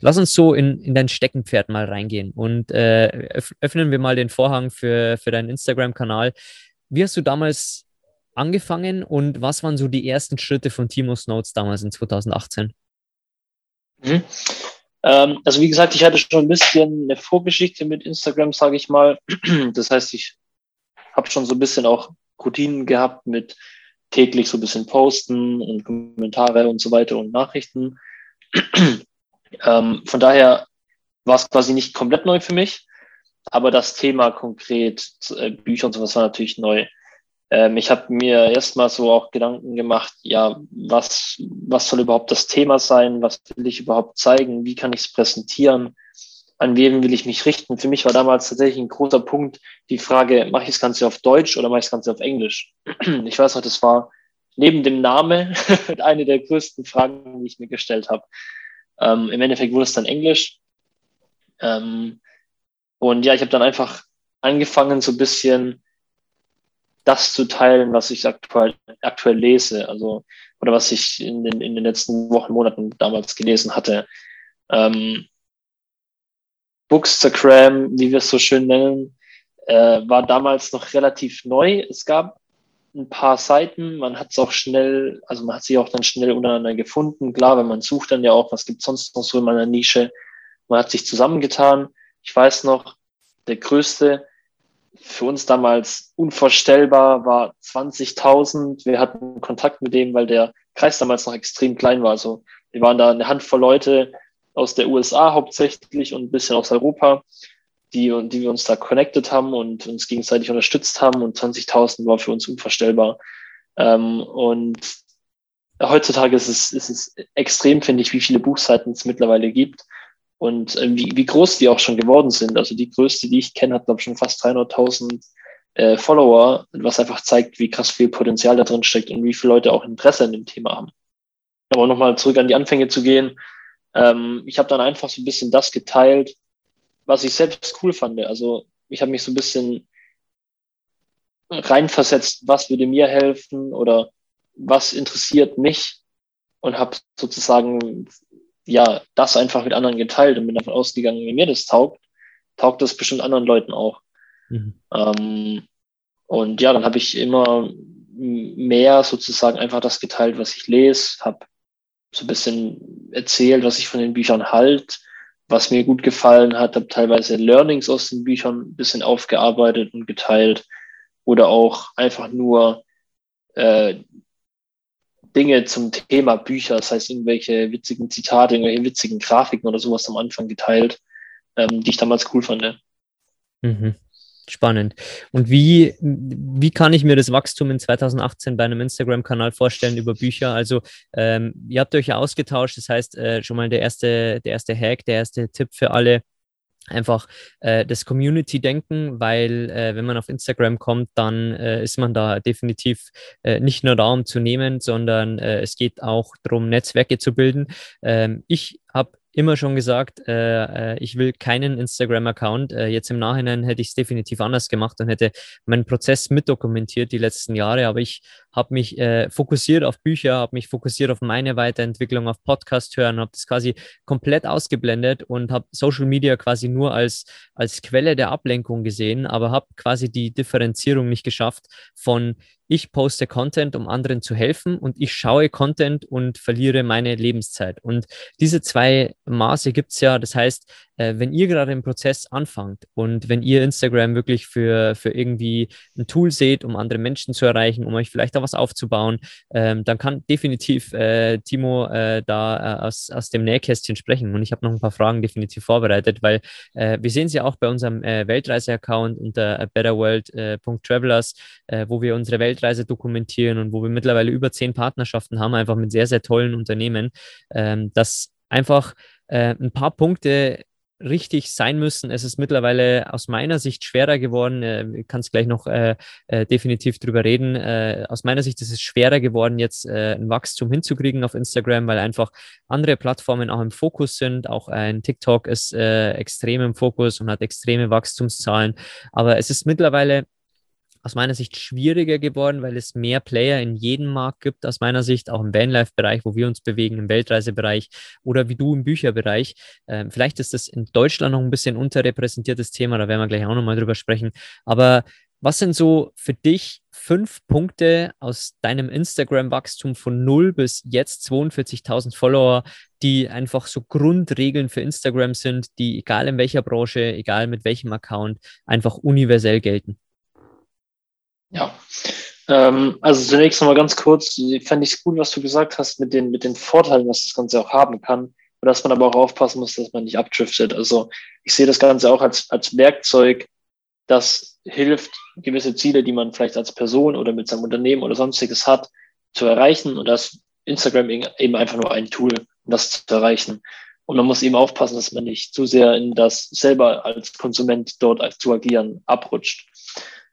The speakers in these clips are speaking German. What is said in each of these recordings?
Lass uns so in, in dein Steckenpferd mal reingehen und äh, öffnen wir mal den Vorhang für, für deinen Instagram-Kanal. Wie hast du damals angefangen und was waren so die ersten Schritte von Timos Notes damals in 2018? Mhm. Ähm, also wie gesagt, ich hatte schon ein bisschen eine Vorgeschichte mit Instagram, sage ich mal. Das heißt, ich habe schon so ein bisschen auch Routinen gehabt mit täglich so ein bisschen Posten und Kommentare und so weiter und Nachrichten. Ähm, von daher war es quasi nicht komplett neu für mich, aber das Thema konkret, äh, Bücher und sowas war natürlich neu. Ähm, ich habe mir erstmal so auch Gedanken gemacht, ja, was, was soll überhaupt das Thema sein? Was will ich überhaupt zeigen? Wie kann ich es präsentieren? An wen will ich mich richten? Für mich war damals tatsächlich ein großer Punkt die Frage, mache ich das Ganze auf Deutsch oder mache ich das Ganze auf Englisch? Ich weiß noch, das war neben dem Namen eine der größten Fragen, die ich mir gestellt habe. Ähm, Im Endeffekt wurde es dann Englisch. Ähm, und ja, ich habe dann einfach angefangen, so ein bisschen das zu teilen, was ich aktuell, aktuell lese, also oder was ich in den, in den letzten Wochen, Monaten damals gelesen hatte. Ähm, Bookstagram, wie wir es so schön nennen, äh, war damals noch relativ neu. Es gab ein paar Seiten. Man hat es auch schnell, also man hat sich auch dann schnell untereinander gefunden. Klar, wenn man sucht dann ja auch, was gibt sonst noch so in meiner Nische. Man hat sich zusammengetan. Ich weiß noch, der größte für uns damals unvorstellbar war 20.000. Wir hatten Kontakt mit dem, weil der Kreis damals noch extrem klein war. Also wir waren da eine Handvoll Leute aus der USA hauptsächlich und ein bisschen aus Europa die, die wir uns da connected haben und uns gegenseitig unterstützt haben und 20.000 war für uns unvorstellbar. Ähm, und heutzutage ist es, ist es extrem, finde ich, wie viele Buchseiten es mittlerweile gibt und äh, wie, wie groß die auch schon geworden sind. Also die größte, die ich kenne, hat, glaube ich, schon fast 300.000 äh, Follower, was einfach zeigt, wie krass viel Potenzial da drin steckt und wie viele Leute auch Interesse an dem Thema haben. Aber nochmal zurück an die Anfänge zu gehen. Ähm, ich habe dann einfach so ein bisschen das geteilt, was ich selbst cool fand. Also ich habe mich so ein bisschen reinversetzt, was würde mir helfen oder was interessiert mich und habe sozusagen ja das einfach mit anderen geteilt und bin davon ausgegangen, wenn mir das taugt, taugt das bestimmt anderen Leuten auch. Mhm. Ähm, und ja, dann habe ich immer mehr sozusagen einfach das geteilt, was ich lese, habe so ein bisschen erzählt, was ich von den Büchern halt, was mir gut gefallen hat, habe teilweise Learnings aus den Büchern ein bisschen aufgearbeitet und geteilt oder auch einfach nur äh, Dinge zum Thema Bücher, das heißt irgendwelche witzigen Zitate, irgendwelche witzigen Grafiken oder sowas am Anfang geteilt, ähm, die ich damals cool fand. Mhm. Spannend. Und wie, wie kann ich mir das Wachstum in 2018 bei einem Instagram-Kanal vorstellen über Bücher? Also ähm, ihr habt euch ja ausgetauscht, das heißt äh, schon mal der erste, der erste Hack, der erste Tipp für alle, einfach äh, das Community-Denken, weil äh, wenn man auf Instagram kommt, dann äh, ist man da definitiv äh, nicht nur da, um zu nehmen, sondern äh, es geht auch darum, Netzwerke zu bilden. Ähm, ich habe immer schon gesagt, äh, äh, ich will keinen Instagram-Account. Äh, jetzt im Nachhinein hätte ich es definitiv anders gemacht und hätte meinen Prozess mitdokumentiert die letzten Jahre. Aber ich habe mich äh, fokussiert auf Bücher, habe mich fokussiert auf meine Weiterentwicklung, auf Podcast hören, habe das quasi komplett ausgeblendet und habe Social Media quasi nur als, als Quelle der Ablenkung gesehen, aber habe quasi die Differenzierung nicht geschafft von ich poste Content, um anderen zu helfen und ich schaue Content und verliere meine Lebenszeit. Und diese zwei Maße gibt es ja. Das heißt, äh, wenn ihr gerade im Prozess anfangt und wenn ihr Instagram wirklich für, für irgendwie ein Tool seht, um andere Menschen zu erreichen, um euch vielleicht da was aufzubauen, ähm, dann kann definitiv äh, Timo äh, da äh, aus, aus dem Nähkästchen sprechen. Und ich habe noch ein paar Fragen definitiv vorbereitet, weil äh, wir sehen sie auch bei unserem äh, Weltreise-Account unter betterworld.travelers, wo wir unsere Weltreise dokumentieren und wo wir mittlerweile über zehn Partnerschaften haben, einfach mit sehr, sehr tollen Unternehmen, ähm, dass einfach ein paar Punkte richtig sein müssen. Es ist mittlerweile aus meiner Sicht schwerer geworden. Äh, ich kann es gleich noch äh, äh, definitiv drüber reden. Äh, aus meiner Sicht ist es schwerer geworden, jetzt äh, ein Wachstum hinzukriegen auf Instagram, weil einfach andere Plattformen auch im Fokus sind. Auch ein TikTok ist äh, extrem im Fokus und hat extreme Wachstumszahlen. Aber es ist mittlerweile aus meiner Sicht schwieriger geworden, weil es mehr Player in jedem Markt gibt, aus meiner Sicht, auch im Vanlife-Bereich, wo wir uns bewegen, im Weltreisebereich oder wie du im Bücherbereich. Ähm, vielleicht ist das in Deutschland noch ein bisschen unterrepräsentiertes Thema, da werden wir gleich auch nochmal drüber sprechen. Aber was sind so für dich fünf Punkte aus deinem Instagram-Wachstum von 0 bis jetzt 42.000 Follower, die einfach so Grundregeln für Instagram sind, die egal in welcher Branche, egal mit welchem Account, einfach universell gelten? Ja, ähm, also zunächst nochmal ganz kurz, fände ich es gut, was du gesagt hast mit den, mit den Vorteilen, was das Ganze auch haben kann, dass man aber auch aufpassen muss, dass man nicht abdriftet. Also ich sehe das Ganze auch als, als Werkzeug, das hilft, gewisse Ziele, die man vielleicht als Person oder mit seinem Unternehmen oder sonstiges hat, zu erreichen und das Instagram eben einfach nur ein Tool, um das zu erreichen. Und man muss eben aufpassen, dass man nicht zu sehr in das selber als Konsument dort zu agieren abrutscht.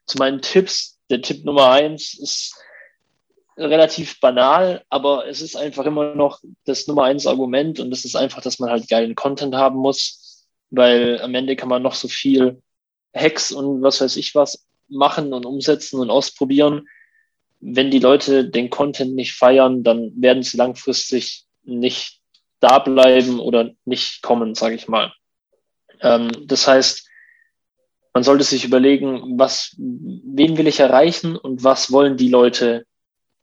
Zu meinen Tipps der Tipp Nummer eins ist relativ banal, aber es ist einfach immer noch das Nummer eins Argument und das ist einfach, dass man halt geilen Content haben muss, weil am Ende kann man noch so viel Hacks und was weiß ich was machen und umsetzen und ausprobieren. Wenn die Leute den Content nicht feiern, dann werden sie langfristig nicht da bleiben oder nicht kommen, sage ich mal. Ähm, das heißt, man sollte sich überlegen, was, wen will ich erreichen und was wollen die Leute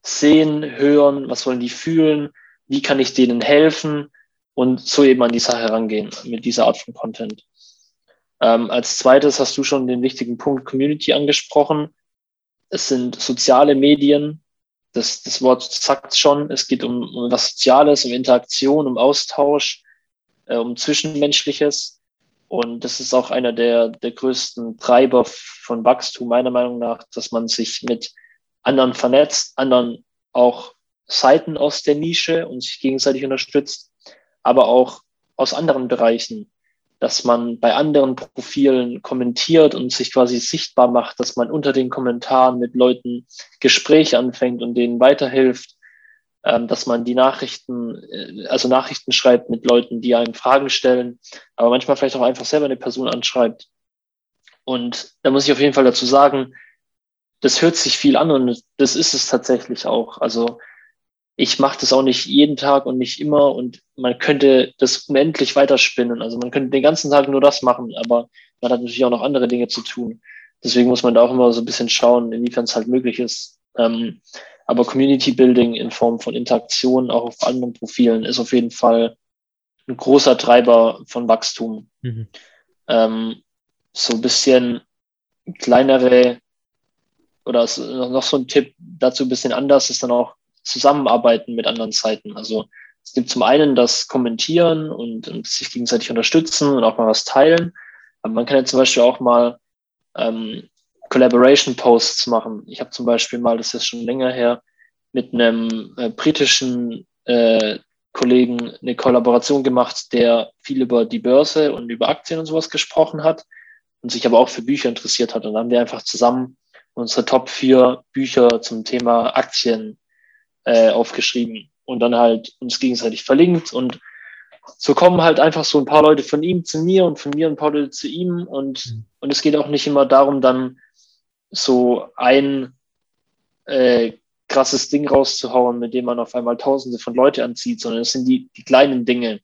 sehen, hören, was wollen die fühlen, wie kann ich denen helfen und so eben an die Sache herangehen mit dieser Art von Content. Ähm, als zweites hast du schon den wichtigen Punkt Community angesprochen. Es sind soziale Medien. Das, das Wort sagt schon. Es geht um, um was Soziales, um Interaktion, um Austausch, äh, um Zwischenmenschliches. Und das ist auch einer der, der größten Treiber von Wachstum, meiner Meinung nach, dass man sich mit anderen vernetzt, anderen auch Seiten aus der Nische und sich gegenseitig unterstützt, aber auch aus anderen Bereichen, dass man bei anderen Profilen kommentiert und sich quasi sichtbar macht, dass man unter den Kommentaren mit Leuten Gespräche anfängt und denen weiterhilft, dass man die Nachrichten, äh, also Nachrichten schreibt mit Leuten, die einem Fragen stellen, aber manchmal vielleicht auch einfach selber eine Person anschreibt. Und da muss ich auf jeden Fall dazu sagen, das hört sich viel an und das ist es tatsächlich auch. Also ich mache das auch nicht jeden Tag und nicht immer und man könnte das unendlich weiterspinnen. Also man könnte den ganzen Tag nur das machen, aber man hat natürlich auch noch andere Dinge zu tun. Deswegen muss man da auch immer so ein bisschen schauen, inwiefern es halt möglich ist. Ähm, aber Community Building in Form von Interaktion auch auf anderen Profilen ist auf jeden Fall ein großer Treiber von Wachstum. Mhm. Ähm, so ein bisschen kleinere oder noch so ein Tipp dazu ein bisschen anders ist dann auch Zusammenarbeiten mit anderen Seiten. Also es gibt zum einen das Kommentieren und, und sich gegenseitig unterstützen und auch mal was teilen. Aber man kann ja zum Beispiel auch mal ähm, Collaboration-Posts machen. Ich habe zum Beispiel mal, das ist schon länger her, mit einem äh, britischen äh, Kollegen eine Kollaboration gemacht, der viel über die Börse und über Aktien und sowas gesprochen hat und sich aber auch für Bücher interessiert hat. Und dann haben wir einfach zusammen unsere Top vier Bücher zum Thema Aktien äh, aufgeschrieben und dann halt uns gegenseitig verlinkt und so kommen halt einfach so ein paar Leute von ihm zu mir und von mir ein paar Leute zu ihm und, mhm. und es geht auch nicht immer darum, dann so ein äh, krasses Ding rauszuhauen, mit dem man auf einmal Tausende von Leute anzieht, sondern es sind die, die kleinen Dinge.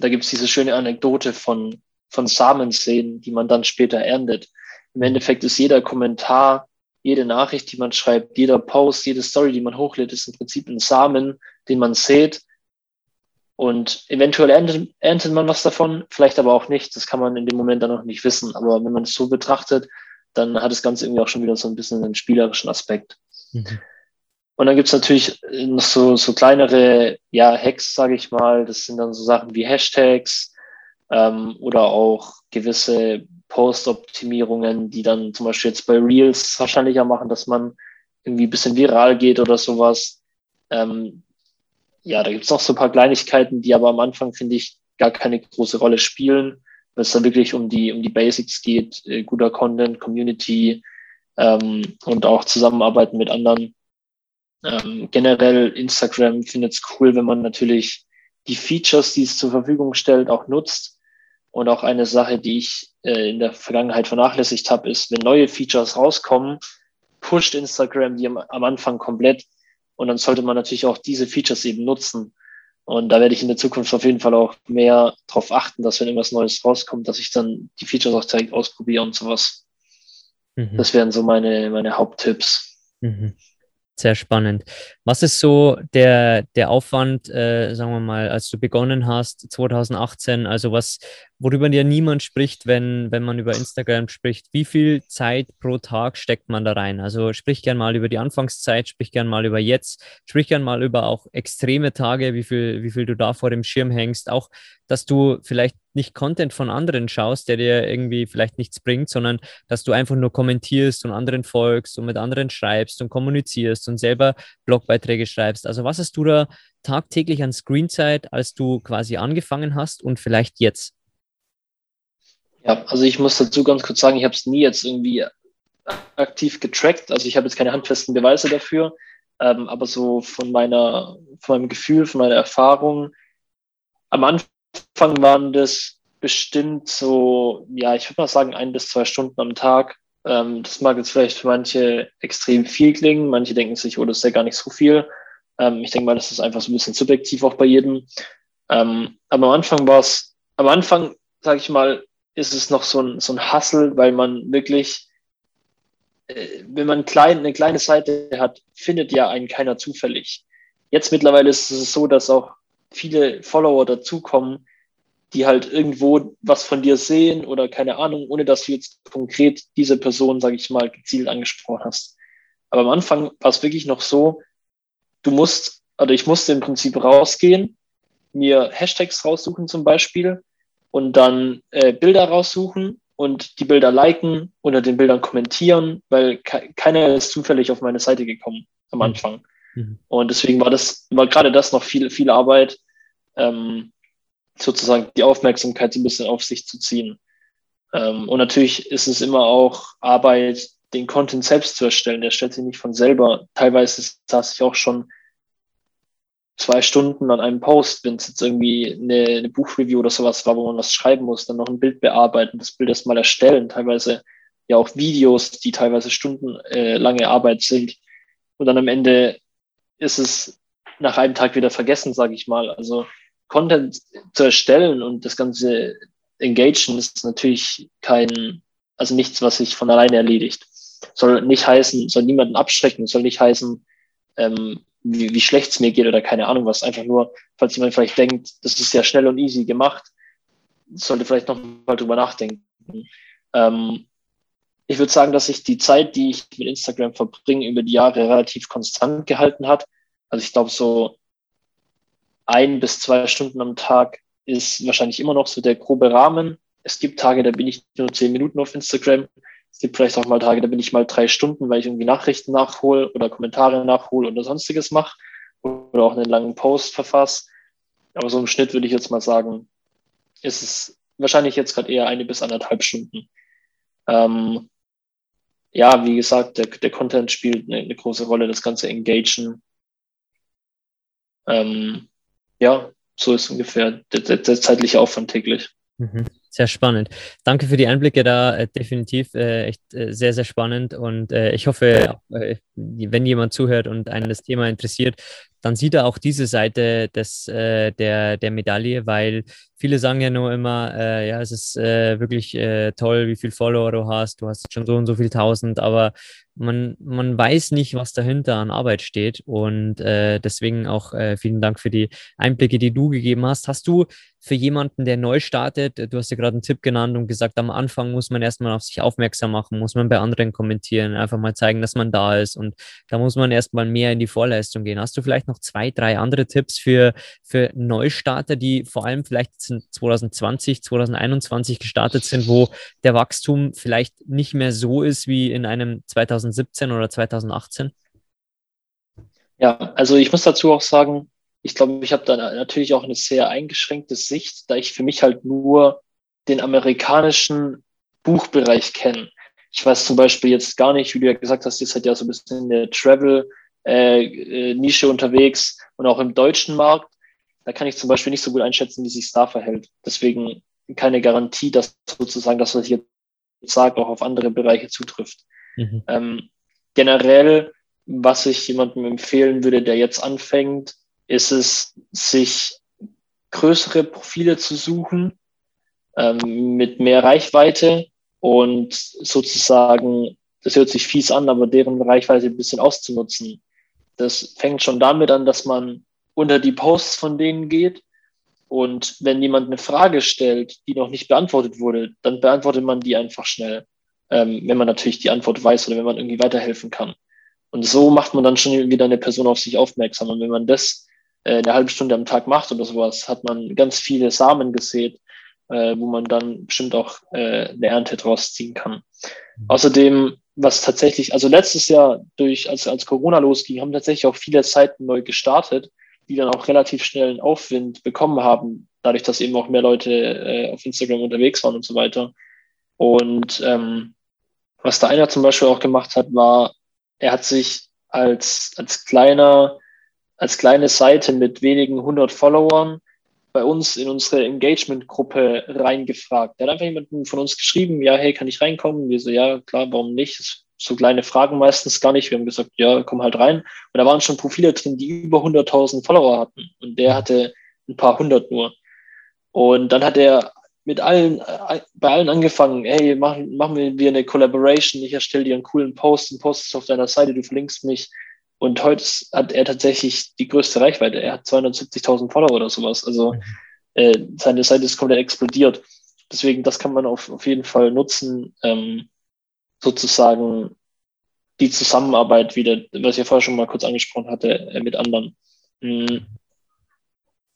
Da gibt es diese schöne Anekdote von, von Samenseen, die man dann später erntet. Im Endeffekt ist jeder Kommentar, jede Nachricht, die man schreibt, jeder Post, jede Story, die man hochlädt, ist im Prinzip ein Samen, den man sät Und eventuell erntet, erntet man was davon, vielleicht aber auch nicht. Das kann man in dem Moment dann noch nicht wissen. Aber wenn man es so betrachtet, dann hat das Ganze irgendwie auch schon wieder so ein bisschen einen spielerischen Aspekt. Mhm. Und dann gibt's natürlich noch so, so kleinere ja, Hacks, sage ich mal. Das sind dann so Sachen wie Hashtags ähm, oder auch gewisse Post-Optimierungen, die dann zum Beispiel jetzt bei Reels wahrscheinlicher machen, dass man irgendwie ein bisschen viral geht oder sowas. Ähm, ja, da gibt's noch so ein paar Kleinigkeiten, die aber am Anfang, finde ich, gar keine große Rolle spielen, weil es dann wirklich um die, um die Basics geht, äh, guter Content, Community ähm, und auch Zusammenarbeiten mit anderen. Ähm, generell Instagram findet es cool, wenn man natürlich die Features, die es zur Verfügung stellt, auch nutzt. Und auch eine Sache, die ich äh, in der Vergangenheit vernachlässigt habe, ist, wenn neue Features rauskommen, pusht Instagram die am, am Anfang komplett. Und dann sollte man natürlich auch diese Features eben nutzen. Und da werde ich in der Zukunft auf jeden Fall auch mehr darauf achten, dass wenn irgendwas Neues rauskommt, dass ich dann die Features auch direkt ausprobiere und sowas. Mhm. Das wären so meine, meine Haupttipps. Mhm. Sehr spannend. Was ist so der, der Aufwand, äh, sagen wir mal, als du begonnen hast, 2018? Also was, worüber dir niemand spricht, wenn, wenn man über Instagram spricht. Wie viel Zeit pro Tag steckt man da rein? Also sprich gern mal über die Anfangszeit, sprich gern mal über jetzt, sprich gern mal über auch extreme Tage, wie viel, wie viel du da vor dem Schirm hängst. Auch, dass du vielleicht nicht Content von anderen schaust, der dir irgendwie vielleicht nichts bringt, sondern dass du einfach nur kommentierst und anderen folgst und mit anderen schreibst und kommunizierst und selber Blogbeiträge schreibst. Also was hast du da tagtäglich an Screenzeit, als du quasi angefangen hast und vielleicht jetzt? Ja, also ich muss dazu ganz kurz sagen, ich habe es nie jetzt irgendwie aktiv getrackt. Also ich habe jetzt keine handfesten Beweise dafür, ähm, aber so von meiner, von meinem Gefühl, von meiner Erfahrung, am Anfang waren das bestimmt so, ja, ich würde mal sagen, ein bis zwei Stunden am Tag. Ähm, das mag jetzt vielleicht für manche extrem viel klingen. Manche denken sich, oh, das ist ja gar nicht so viel. Ähm, ich denke mal, das ist einfach so ein bisschen subjektiv auch bei jedem. Ähm, aber am Anfang war es, am Anfang, sage ich mal, ist es noch so ein, so ein Hustle, weil man wirklich, äh, wenn man klein, eine kleine Seite hat, findet ja einen keiner zufällig. Jetzt mittlerweile ist es so, dass auch viele Follower dazukommen, die halt irgendwo was von dir sehen oder keine Ahnung, ohne dass du jetzt konkret diese Person, sage ich mal, gezielt angesprochen hast. Aber am Anfang war es wirklich noch so, du musst, oder ich musste im Prinzip rausgehen, mir Hashtags raussuchen zum Beispiel und dann äh, Bilder raussuchen und die Bilder liken, unter den Bildern kommentieren, weil ke keiner ist zufällig auf meine Seite gekommen am mhm. Anfang. Mhm. Und deswegen war das, war gerade das noch viel, viel Arbeit, ähm, sozusagen die Aufmerksamkeit so ein bisschen auf sich zu ziehen. Ähm, und natürlich ist es immer auch Arbeit, den Content selbst zu erstellen. Der stellt sich nicht von selber. Teilweise saß ich auch schon zwei Stunden an einem Post, wenn es jetzt irgendwie eine, eine Buchreview oder sowas war, wo man was schreiben muss, dann noch ein Bild bearbeiten, das Bild erstmal erstellen, teilweise ja auch Videos, die teilweise stundenlange Arbeit sind. Und dann am Ende ist es nach einem Tag wieder vergessen, sage ich mal. Also Content zu erstellen und das ganze Engagen ist natürlich kein, also nichts, was sich von alleine erledigt. Soll nicht heißen, soll niemanden abschrecken, soll nicht heißen, ähm, wie, wie schlecht es mir geht oder keine Ahnung was. Einfach nur, falls jemand vielleicht denkt, das ist ja schnell und easy gemacht, sollte vielleicht noch mal drüber nachdenken. Ähm, ich würde sagen, dass sich die Zeit, die ich mit Instagram verbringe, über die Jahre relativ konstant gehalten hat. Also ich glaube, so ein bis zwei Stunden am Tag ist wahrscheinlich immer noch so der grobe Rahmen. Es gibt Tage, da bin ich nur zehn Minuten auf Instagram. Es gibt vielleicht auch mal Tage, da bin ich mal drei Stunden, weil ich irgendwie Nachrichten nachhole oder Kommentare nachhole oder sonstiges mache oder auch einen langen Post verfasse. Aber so im Schnitt würde ich jetzt mal sagen, ist es wahrscheinlich jetzt gerade eher eine bis anderthalb Stunden. Ähm, ja, wie gesagt, der, der Content spielt eine, eine, große Rolle, das ganze Engagen. Ähm, ja, so ist ungefähr der, der, der zeitliche Aufwand täglich. Mhm. Sehr spannend. Danke für die Einblicke da. Äh, definitiv äh, echt äh, sehr, sehr spannend. Und äh, ich hoffe, äh, wenn jemand zuhört und einen das Thema interessiert, dann sieht er auch diese Seite des, der, der Medaille, weil viele sagen ja nur immer, ja, es ist wirklich toll, wie viel Follower du hast. Du hast schon so und so viel tausend, aber man, man weiß nicht, was dahinter an Arbeit steht. Und äh, deswegen auch äh, vielen Dank für die Einblicke, die du gegeben hast. Hast du für jemanden, der neu startet, du hast ja gerade einen Tipp genannt und gesagt, am Anfang muss man erstmal auf sich aufmerksam machen, muss man bei anderen kommentieren, einfach mal zeigen, dass man da ist und da muss man erstmal mehr in die Vorleistung gehen. Hast du vielleicht noch zwei, drei andere Tipps für, für Neustarter, die vor allem vielleicht 2020, 2021 gestartet sind, wo der Wachstum vielleicht nicht mehr so ist wie in einem 2017 oder 2018? Ja, also ich muss dazu auch sagen, ich glaube, ich habe da natürlich auch eine sehr eingeschränkte Sicht, da ich für mich halt nur den amerikanischen Buchbereich kenne. Ich weiß zum Beispiel jetzt gar nicht, wie du ja gesagt hast, ihr seid ja so ein bisschen in der Travel-Nische äh, unterwegs und auch im deutschen Markt. Da kann ich zum Beispiel nicht so gut einschätzen, wie sich da verhält. Deswegen keine Garantie, dass sozusagen das, was ich jetzt sage, auch auf andere Bereiche zutrifft. Mhm. Ähm, generell, was ich jemandem empfehlen würde, der jetzt anfängt, ist es, sich größere Profile zu suchen ähm, mit mehr Reichweite und sozusagen, das hört sich fies an, aber deren Reichweite ein bisschen auszunutzen. Das fängt schon damit an, dass man unter die Posts von denen geht und wenn jemand eine Frage stellt, die noch nicht beantwortet wurde, dann beantwortet man die einfach schnell, ähm, wenn man natürlich die Antwort weiß oder wenn man irgendwie weiterhelfen kann. Und so macht man dann schon wieder eine Person auf sich aufmerksam. Und wenn man das äh, eine halbe Stunde am Tag macht oder sowas, hat man ganz viele Samen gesät, äh, wo man dann bestimmt auch äh, eine Ernte draus ziehen kann. Mhm. Außerdem, was tatsächlich, also letztes Jahr durch, als, als Corona losging, haben tatsächlich auch viele Seiten neu gestartet, die dann auch relativ schnell einen Aufwind bekommen haben, dadurch, dass eben auch mehr Leute äh, auf Instagram unterwegs waren und so weiter. Und ähm, was da einer zum Beispiel auch gemacht hat, war, er hat sich als, als kleiner als kleine Seite mit wenigen hundert Followern bei uns in unsere Engagement-Gruppe reingefragt. Der hat einfach jemanden von uns geschrieben, ja, hey, kann ich reinkommen? Wir so, ja, klar, warum nicht? So kleine Fragen meistens gar nicht. Wir haben gesagt, ja, komm halt rein. Und da waren schon Profile drin, die über 100.000 Follower hatten. Und der hatte ein paar hundert nur. Und dann hat er mit allen, bei allen angefangen, hey, machen, machen wir eine Collaboration, ich erstelle dir einen coolen Post und post auf deiner Seite, du verlinkst mich. Und heute hat er tatsächlich die größte Reichweite. Er hat 270.000 Follower oder sowas. Also mhm. äh, seine Seite ist komplett explodiert. Deswegen, das kann man auf, auf jeden Fall nutzen, ähm, sozusagen die Zusammenarbeit wieder, was ich ja vorher schon mal kurz angesprochen hatte, äh, mit anderen. Mhm.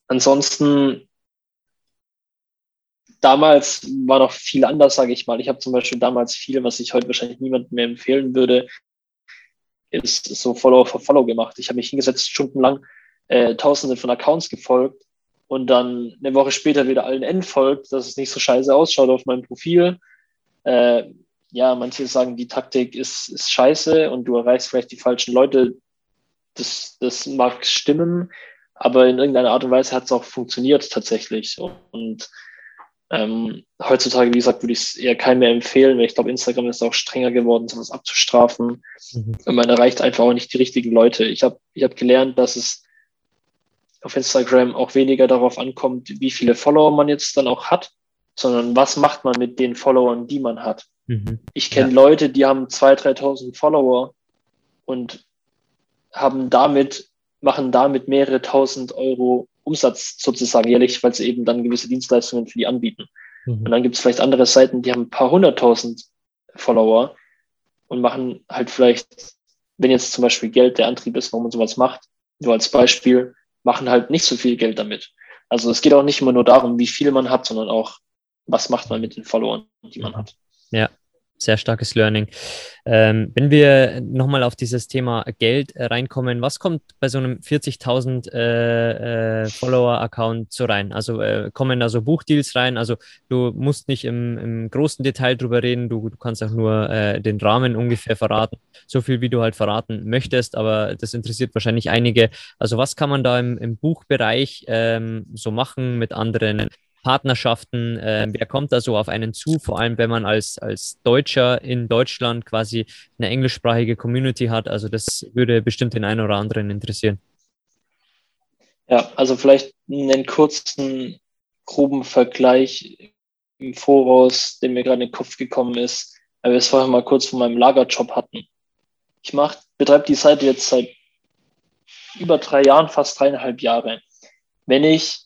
Ansonsten, damals war noch viel anders, sage ich mal. Ich habe zum Beispiel damals viel, was ich heute wahrscheinlich niemandem mehr empfehlen würde, ist so Follow for Follow gemacht. Ich habe mich hingesetzt, stundenlang äh, tausende von Accounts gefolgt und dann eine Woche später wieder allen entfolgt, dass es nicht so scheiße ausschaut auf meinem Profil. Äh, ja, manche sagen, die Taktik ist, ist scheiße und du erreichst vielleicht die falschen Leute. Das, das mag stimmen, aber in irgendeiner Art und Weise hat es auch funktioniert tatsächlich. Und ähm, heutzutage, wie gesagt, würde ich es eher keinem mehr empfehlen, weil ich glaube, Instagram ist auch strenger geworden, sowas abzustrafen. Mhm. Und man erreicht einfach auch nicht die richtigen Leute. Ich habe ich hab gelernt, dass es auf Instagram auch weniger darauf ankommt, wie viele Follower man jetzt dann auch hat, sondern was macht man mit den Followern, die man hat. Mhm. Ich kenne ja. Leute, die haben 2.000, 3.000 Follower und haben damit, machen damit mehrere tausend Euro Umsatz sozusagen jährlich, weil sie eben dann gewisse Dienstleistungen für die anbieten. Mhm. Und dann gibt es vielleicht andere Seiten, die haben ein paar hunderttausend Follower und machen halt vielleicht, wenn jetzt zum Beispiel Geld der Antrieb ist, warum man sowas macht, nur als Beispiel, machen halt nicht so viel Geld damit. Also es geht auch nicht immer nur darum, wie viel man hat, sondern auch, was macht man mit den Followern, die man hat. Ja, sehr starkes Learning. Ähm, wenn wir nochmal auf dieses Thema Geld äh, reinkommen, was kommt bei so einem 40.000 äh, äh, Follower-Account so rein? Also äh, kommen da so Buchdeals rein? Also du musst nicht im, im großen Detail drüber reden, du, du kannst auch nur äh, den Rahmen ungefähr verraten, so viel wie du halt verraten möchtest, aber das interessiert wahrscheinlich einige. Also was kann man da im, im Buchbereich ähm, so machen mit anderen Partnerschaften? Äh, wer kommt da so auf einen zu? Vor allem, wenn man als, als Deutscher in Deutschland quasi eine englischsprachige Community hat. Also das würde bestimmt den einen oder anderen interessieren. Ja, also vielleicht einen kurzen, groben Vergleich im Voraus, der mir gerade in den Kopf gekommen ist, weil wir es vorher mal kurz von meinem Lagerjob hatten. ich betreibe die Seite jetzt seit über drei Jahren, fast dreieinhalb Jahre. Wenn ich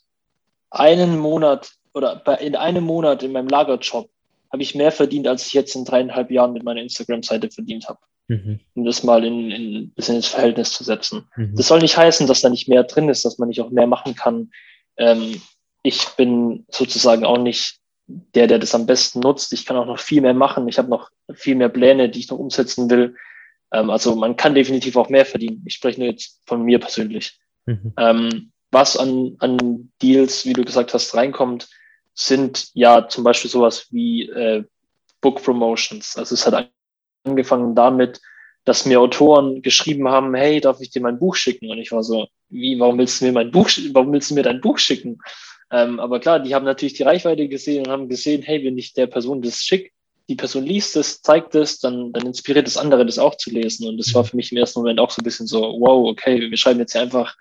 einen Monat oder in einem Monat in meinem Lagerjob habe ich mehr verdient, als ich jetzt in dreieinhalb Jahren mit meiner Instagram-Seite verdient habe. Mhm. Um das mal in, in ein bisschen ins Verhältnis zu setzen. Mhm. Das soll nicht heißen, dass da nicht mehr drin ist, dass man nicht auch mehr machen kann. Ähm, ich bin sozusagen auch nicht der, der das am besten nutzt. Ich kann auch noch viel mehr machen. Ich habe noch viel mehr Pläne, die ich noch umsetzen will. Ähm, also man kann definitiv auch mehr verdienen. Ich spreche nur jetzt von mir persönlich. Mhm. Ähm, was an, an Deals, wie du gesagt hast, reinkommt, sind ja zum Beispiel sowas wie äh, Book Promotions. Also es hat angefangen damit, dass mir Autoren geschrieben haben, hey, darf ich dir mein Buch schicken? Und ich war so, wie, warum willst du mir mein Buch, warum willst du mir dein Buch schicken? Ähm, aber klar, die haben natürlich die Reichweite gesehen und haben gesehen, hey, wenn ich der Person das schicke, die Person liest es, zeigt es, dann, dann inspiriert es andere, das auch zu lesen. Und das war für mich im ersten Moment auch so ein bisschen so, wow, okay, wir schreiben jetzt hier einfach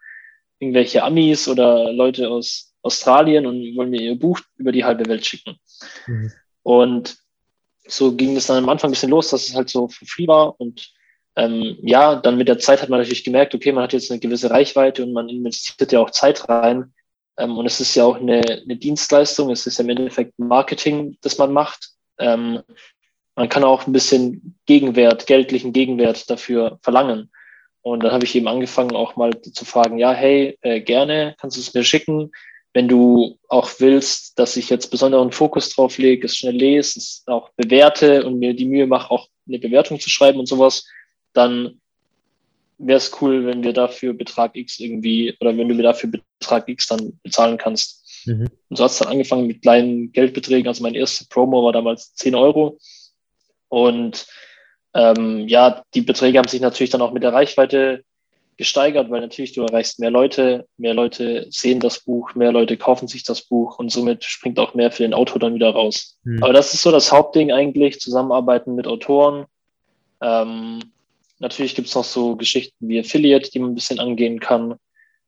irgendwelche Amis oder Leute aus Australien und wollen mir ihr Buch über die halbe Welt schicken. Mhm. Und so ging es dann am Anfang ein bisschen los, dass es halt so für free war. Und ähm, ja, dann mit der Zeit hat man natürlich gemerkt, okay, man hat jetzt eine gewisse Reichweite und man investiert ja auch Zeit rein. Ähm, und es ist ja auch eine, eine Dienstleistung, es ist ja im Endeffekt Marketing, das man macht. Ähm, man kann auch ein bisschen Gegenwert, geldlichen Gegenwert dafür verlangen. Und dann habe ich eben angefangen, auch mal zu fragen, ja, hey, äh, gerne, kannst du es mir schicken? Wenn du auch willst, dass ich jetzt besonderen Fokus drauf lege, es schnell lese, es auch bewerte und mir die Mühe mache, auch eine Bewertung zu schreiben und sowas, dann wäre es cool, wenn wir dafür Betrag X irgendwie, oder wenn du mir dafür Betrag X dann bezahlen kannst. Mhm. Und so hat es dann angefangen mit kleinen Geldbeträgen. Also mein erste Promo war damals 10 Euro. Und ähm, ja, die Beträge haben sich natürlich dann auch mit der Reichweite gesteigert, weil natürlich du erreichst mehr Leute, mehr Leute sehen das Buch, mehr Leute kaufen sich das Buch und somit springt auch mehr für den Autor dann wieder raus. Mhm. Aber das ist so das Hauptding eigentlich, Zusammenarbeiten mit Autoren. Ähm, natürlich gibt's noch so Geschichten wie Affiliate, die man ein bisschen angehen kann.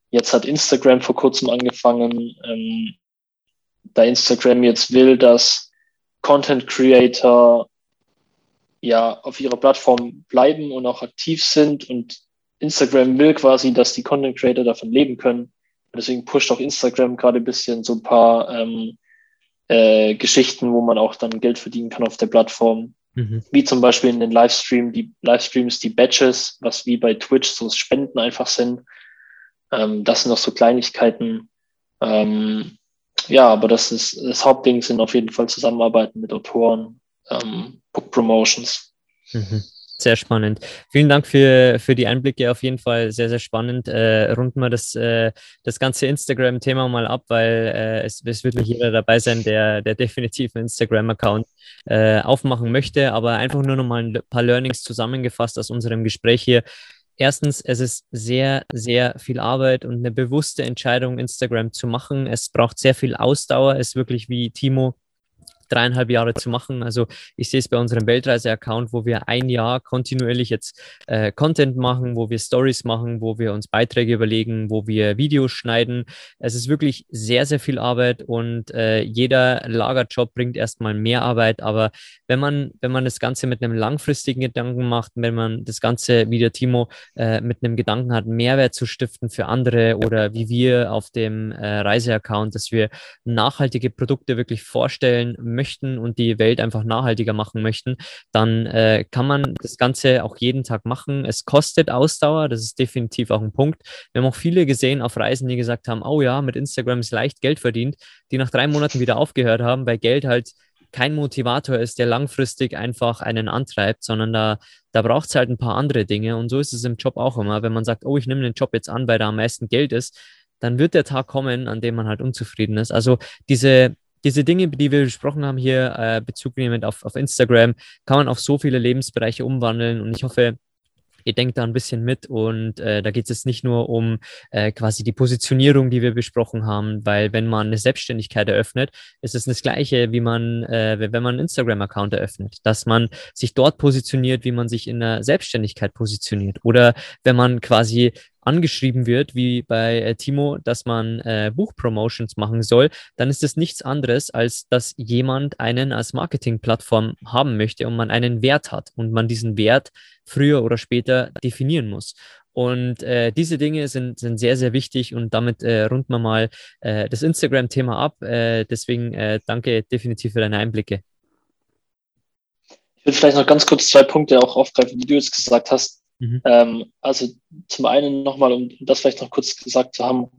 Jetzt hat Instagram vor kurzem angefangen, ähm, da Instagram jetzt will, dass Content Creator ja auf ihrer Plattform bleiben und auch aktiv sind und Instagram will quasi, dass die Content Creator davon leben können. Und deswegen pusht auch Instagram gerade ein bisschen so ein paar ähm, äh, Geschichten, wo man auch dann Geld verdienen kann auf der Plattform. Mhm. Wie zum Beispiel in den Livestream, die Livestreams, die Badges, was wie bei Twitch so Spenden einfach sind. Ähm, das sind noch so Kleinigkeiten. Ähm, ja, aber das ist das Hauptding sind auf jeden Fall Zusammenarbeiten mit Autoren, ähm, Book Promotions. Mhm. Sehr spannend. Vielen Dank für, für die Einblicke. Auf jeden Fall sehr, sehr spannend. Äh, runden wir das, äh, das ganze Instagram-Thema mal ab, weil äh, es, es wird nicht jeder dabei sein, der, der definitiv einen Instagram-Account äh, aufmachen möchte. Aber einfach nur noch mal ein paar Learnings zusammengefasst aus unserem Gespräch hier. Erstens, es ist sehr, sehr viel Arbeit und eine bewusste Entscheidung, Instagram zu machen. Es braucht sehr viel Ausdauer. Es ist wirklich, wie Timo dreieinhalb Jahre zu machen. Also ich sehe es bei unserem Weltreise-Account, wo wir ein Jahr kontinuierlich jetzt äh, Content machen, wo wir Stories machen, wo wir uns Beiträge überlegen, wo wir Videos schneiden. Es ist wirklich sehr, sehr viel Arbeit und äh, jeder Lagerjob bringt erstmal mehr Arbeit. Aber wenn man, wenn man das Ganze mit einem langfristigen Gedanken macht, wenn man das Ganze, wie der Timo, äh, mit einem Gedanken hat, Mehrwert zu stiften für andere oder wie wir auf dem äh, Reise-Account, dass wir nachhaltige Produkte wirklich vorstellen möchten, möchten und die Welt einfach nachhaltiger machen möchten, dann äh, kann man das Ganze auch jeden Tag machen. Es kostet Ausdauer, das ist definitiv auch ein Punkt. Wir haben auch viele gesehen auf Reisen, die gesagt haben, oh ja, mit Instagram ist leicht Geld verdient, die nach drei Monaten wieder aufgehört haben, weil Geld halt kein Motivator ist, der langfristig einfach einen antreibt, sondern da, da braucht es halt ein paar andere Dinge. Und so ist es im Job auch immer. Wenn man sagt, oh, ich nehme den Job jetzt an, weil da am meisten Geld ist, dann wird der Tag kommen, an dem man halt unzufrieden ist. Also diese, diese Dinge, die wir besprochen haben hier, äh, Bezug nehmend auf, auf Instagram, kann man auf so viele Lebensbereiche umwandeln. Und ich hoffe, ihr denkt da ein bisschen mit und äh, da geht es jetzt nicht nur um äh, quasi die Positionierung, die wir besprochen haben, weil wenn man eine Selbstständigkeit eröffnet, ist es das gleiche, wie man, äh, wenn man einen Instagram-Account eröffnet, dass man sich dort positioniert, wie man sich in der Selbstständigkeit positioniert oder wenn man quasi angeschrieben wird, wie bei äh, Timo, dass man äh, Buchpromotions machen soll, dann ist es nichts anderes, als dass jemand einen als Marketingplattform haben möchte und man einen Wert hat und man diesen Wert früher oder später definieren muss. Und äh, diese Dinge sind, sind sehr, sehr wichtig und damit äh, runden wir mal äh, das Instagram-Thema ab. Äh, deswegen äh, danke definitiv für deine Einblicke. Ich will vielleicht noch ganz kurz zwei Punkte auch aufgreifen, die du jetzt gesagt hast. Mhm. Ähm, also zum einen nochmal, um das vielleicht noch kurz gesagt zu haben,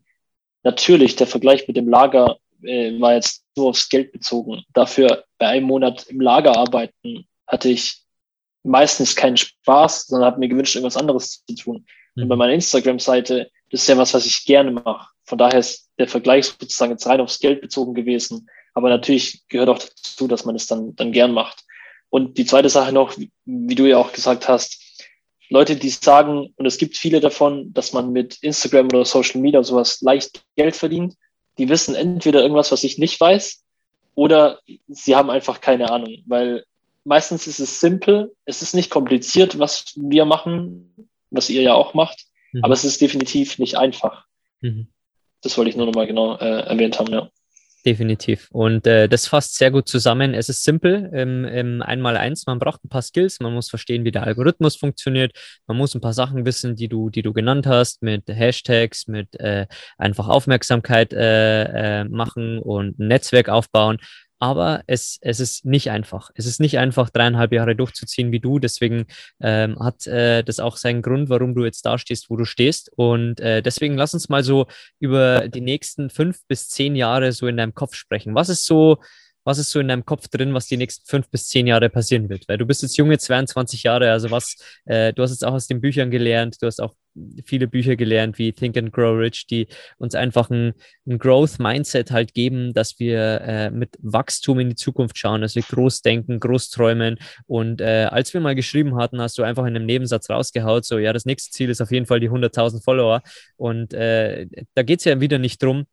natürlich der Vergleich mit dem Lager äh, war jetzt nur aufs Geld bezogen. Dafür bei einem Monat im Lager arbeiten hatte ich meistens keinen Spaß, sondern habe mir gewünscht, irgendwas anderes zu tun. Mhm. Und bei mhm. meiner Instagram-Seite, das ist ja was, was ich gerne mache. Von daher ist der Vergleich sozusagen jetzt rein aufs Geld bezogen gewesen. Aber natürlich gehört auch dazu, dass man es dann, dann gern macht. Und die zweite Sache noch, wie du ja auch gesagt hast, Leute, die sagen, und es gibt viele davon, dass man mit Instagram oder Social Media und sowas leicht Geld verdient, die wissen entweder irgendwas, was ich nicht weiß, oder sie haben einfach keine Ahnung, weil meistens ist es simpel, es ist nicht kompliziert, was wir machen, was ihr ja auch macht, mhm. aber es ist definitiv nicht einfach. Mhm. Das wollte ich nur nochmal genau äh, erwähnt haben, ja. Definitiv. Und äh, das fasst sehr gut zusammen. Es ist simpel im, im Einmaleins. Man braucht ein paar Skills. Man muss verstehen, wie der Algorithmus funktioniert. Man muss ein paar Sachen wissen, die du, die du genannt hast, mit Hashtags, mit äh, einfach Aufmerksamkeit äh, äh, machen und ein Netzwerk aufbauen aber es, es ist nicht einfach. Es ist nicht einfach, dreieinhalb Jahre durchzuziehen wie du. Deswegen ähm, hat äh, das auch seinen Grund, warum du jetzt da stehst, wo du stehst. Und äh, deswegen lass uns mal so über die nächsten fünf bis zehn Jahre so in deinem Kopf sprechen. Was ist so was ist so in deinem Kopf drin, was die nächsten fünf bis zehn Jahre passieren wird? Weil du bist jetzt junge 22 Jahre, also was, äh, du hast jetzt auch aus den Büchern gelernt, du hast auch viele Bücher gelernt wie Think and Grow Rich, die uns einfach ein, ein Growth-Mindset halt geben, dass wir äh, mit Wachstum in die Zukunft schauen, dass wir groß denken, groß träumen. Und äh, als wir mal geschrieben hatten, hast du einfach in einem Nebensatz rausgehaut, so ja, das nächste Ziel ist auf jeden Fall die 100.000 Follower. Und äh, da geht es ja wieder nicht drum,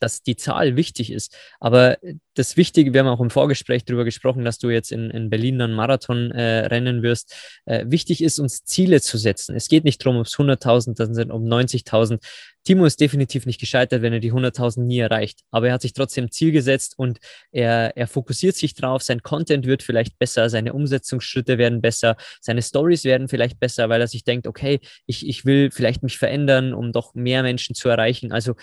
dass die Zahl wichtig ist. Aber das Wichtige, wir haben auch im Vorgespräch darüber gesprochen, dass du jetzt in, in Berlin dann Marathon äh, rennen wirst. Äh, wichtig ist, uns Ziele zu setzen. Es geht nicht darum, ob es 100.000 dann sind, um 90.000. Timo ist definitiv nicht gescheitert, wenn er die 100.000 nie erreicht. Aber er hat sich trotzdem Ziel gesetzt und er, er fokussiert sich drauf. Sein Content wird vielleicht besser, seine Umsetzungsschritte werden besser, seine Stories werden vielleicht besser, weil er sich denkt, okay, ich, ich will vielleicht mich verändern, um doch mehr Menschen zu erreichen. Also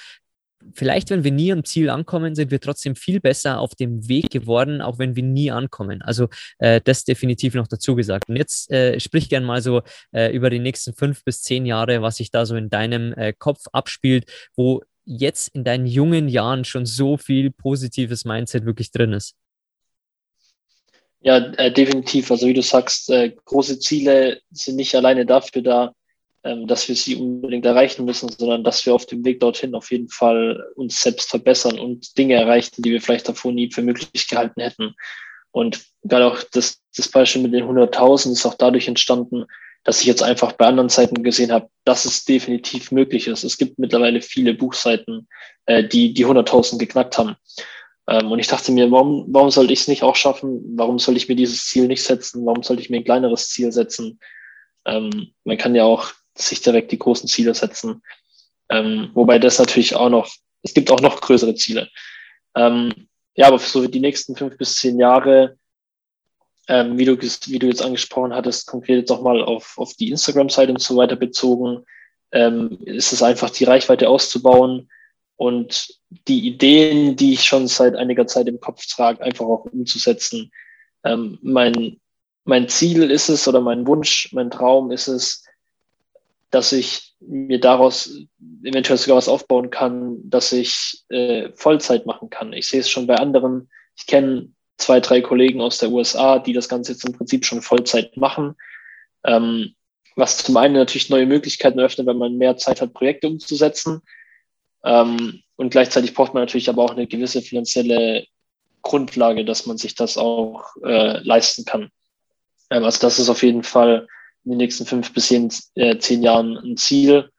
vielleicht, wenn wir nie am Ziel ankommen, sind wir trotzdem viel besser auf dem Weg geworden, auch wenn wir nie ankommen. Also äh, das definitiv noch dazu gesagt. Und jetzt äh, sprich gern mal so äh, über die nächsten fünf bis zehn Jahre, was sich da so in deinem äh, Kopf abspielt, wo jetzt in deinen jungen Jahren schon so viel positives Mindset wirklich drin ist. Ja, äh, definitiv. Also wie du sagst, äh, große Ziele sind nicht alleine dafür da, dass wir sie unbedingt erreichen müssen, sondern dass wir auf dem Weg dorthin auf jeden Fall uns selbst verbessern und Dinge erreichen, die wir vielleicht davor nie für möglich gehalten hätten. Und gerade auch das, das Beispiel mit den 100.000 ist auch dadurch entstanden, dass ich jetzt einfach bei anderen Seiten gesehen habe, dass es definitiv möglich ist. Es gibt mittlerweile viele Buchseiten, äh, die die 100.000 geknackt haben. Ähm, und ich dachte mir, warum, warum sollte ich es nicht auch schaffen? Warum soll ich mir dieses Ziel nicht setzen? Warum sollte ich mir ein kleineres Ziel setzen? Ähm, man kann ja auch sich direkt die großen Ziele setzen. Ähm, wobei das natürlich auch noch, es gibt auch noch größere Ziele. Ähm, ja, aber für so die nächsten fünf bis zehn Jahre, ähm, wie, du, wie du jetzt angesprochen hattest, konkret jetzt auch mal auf, auf die Instagram-Seite und so weiter bezogen, ähm, ist es einfach die Reichweite auszubauen und die Ideen, die ich schon seit einiger Zeit im Kopf trage, einfach auch umzusetzen. Ähm, mein, mein Ziel ist es oder mein Wunsch, mein Traum ist es, dass ich mir daraus eventuell sogar was aufbauen kann, dass ich äh, Vollzeit machen kann. Ich sehe es schon bei anderen. Ich kenne zwei, drei Kollegen aus der USA, die das Ganze jetzt im Prinzip schon Vollzeit machen. Ähm, was zum einen natürlich neue Möglichkeiten eröffnet, wenn man mehr Zeit hat, Projekte umzusetzen. Ähm, und gleichzeitig braucht man natürlich aber auch eine gewisse finanzielle Grundlage, dass man sich das auch äh, leisten kann. Ähm, also das ist auf jeden Fall in den nächsten fünf bis zehn, äh, zehn Jahren ein Ziel,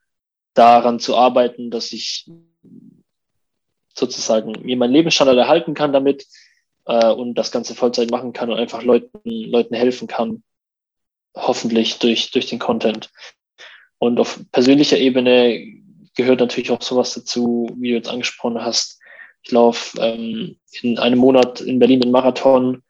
daran zu arbeiten, dass ich sozusagen mir meinen Lebensstandard erhalten kann damit äh, und das Ganze Vollzeit machen kann und einfach Leuten, Leuten helfen kann, hoffentlich durch, durch den Content. Und auf persönlicher Ebene gehört natürlich auch sowas dazu, wie du jetzt angesprochen hast. Ich laufe ähm, in einem Monat in Berlin den Marathon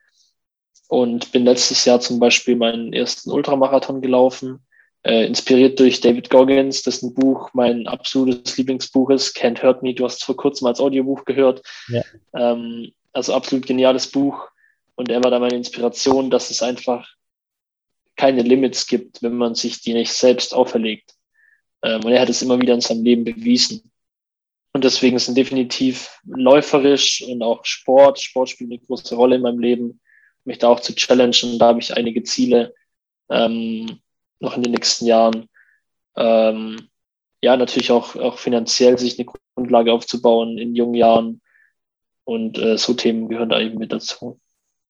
und bin letztes Jahr zum Beispiel meinen ersten Ultramarathon gelaufen, äh, inspiriert durch David Goggins, dessen Buch mein absolutes Lieblingsbuch ist, Can't Hurt Me. Du hast es vor kurzem als Audiobuch gehört. Ja. Ähm, also absolut geniales Buch. Und er war da meine Inspiration, dass es einfach keine Limits gibt, wenn man sich die nicht selbst auferlegt. Ähm, und er hat es immer wieder in seinem Leben bewiesen. Und deswegen sind definitiv läuferisch und auch Sport, Sport spielt eine große Rolle in meinem Leben, mich da auch zu challengen. Da habe ich einige Ziele ähm, noch in den nächsten Jahren. Ähm, ja, natürlich auch, auch finanziell sich eine Grundlage aufzubauen in jungen Jahren. Und äh, so Themen gehören da eben mit dazu.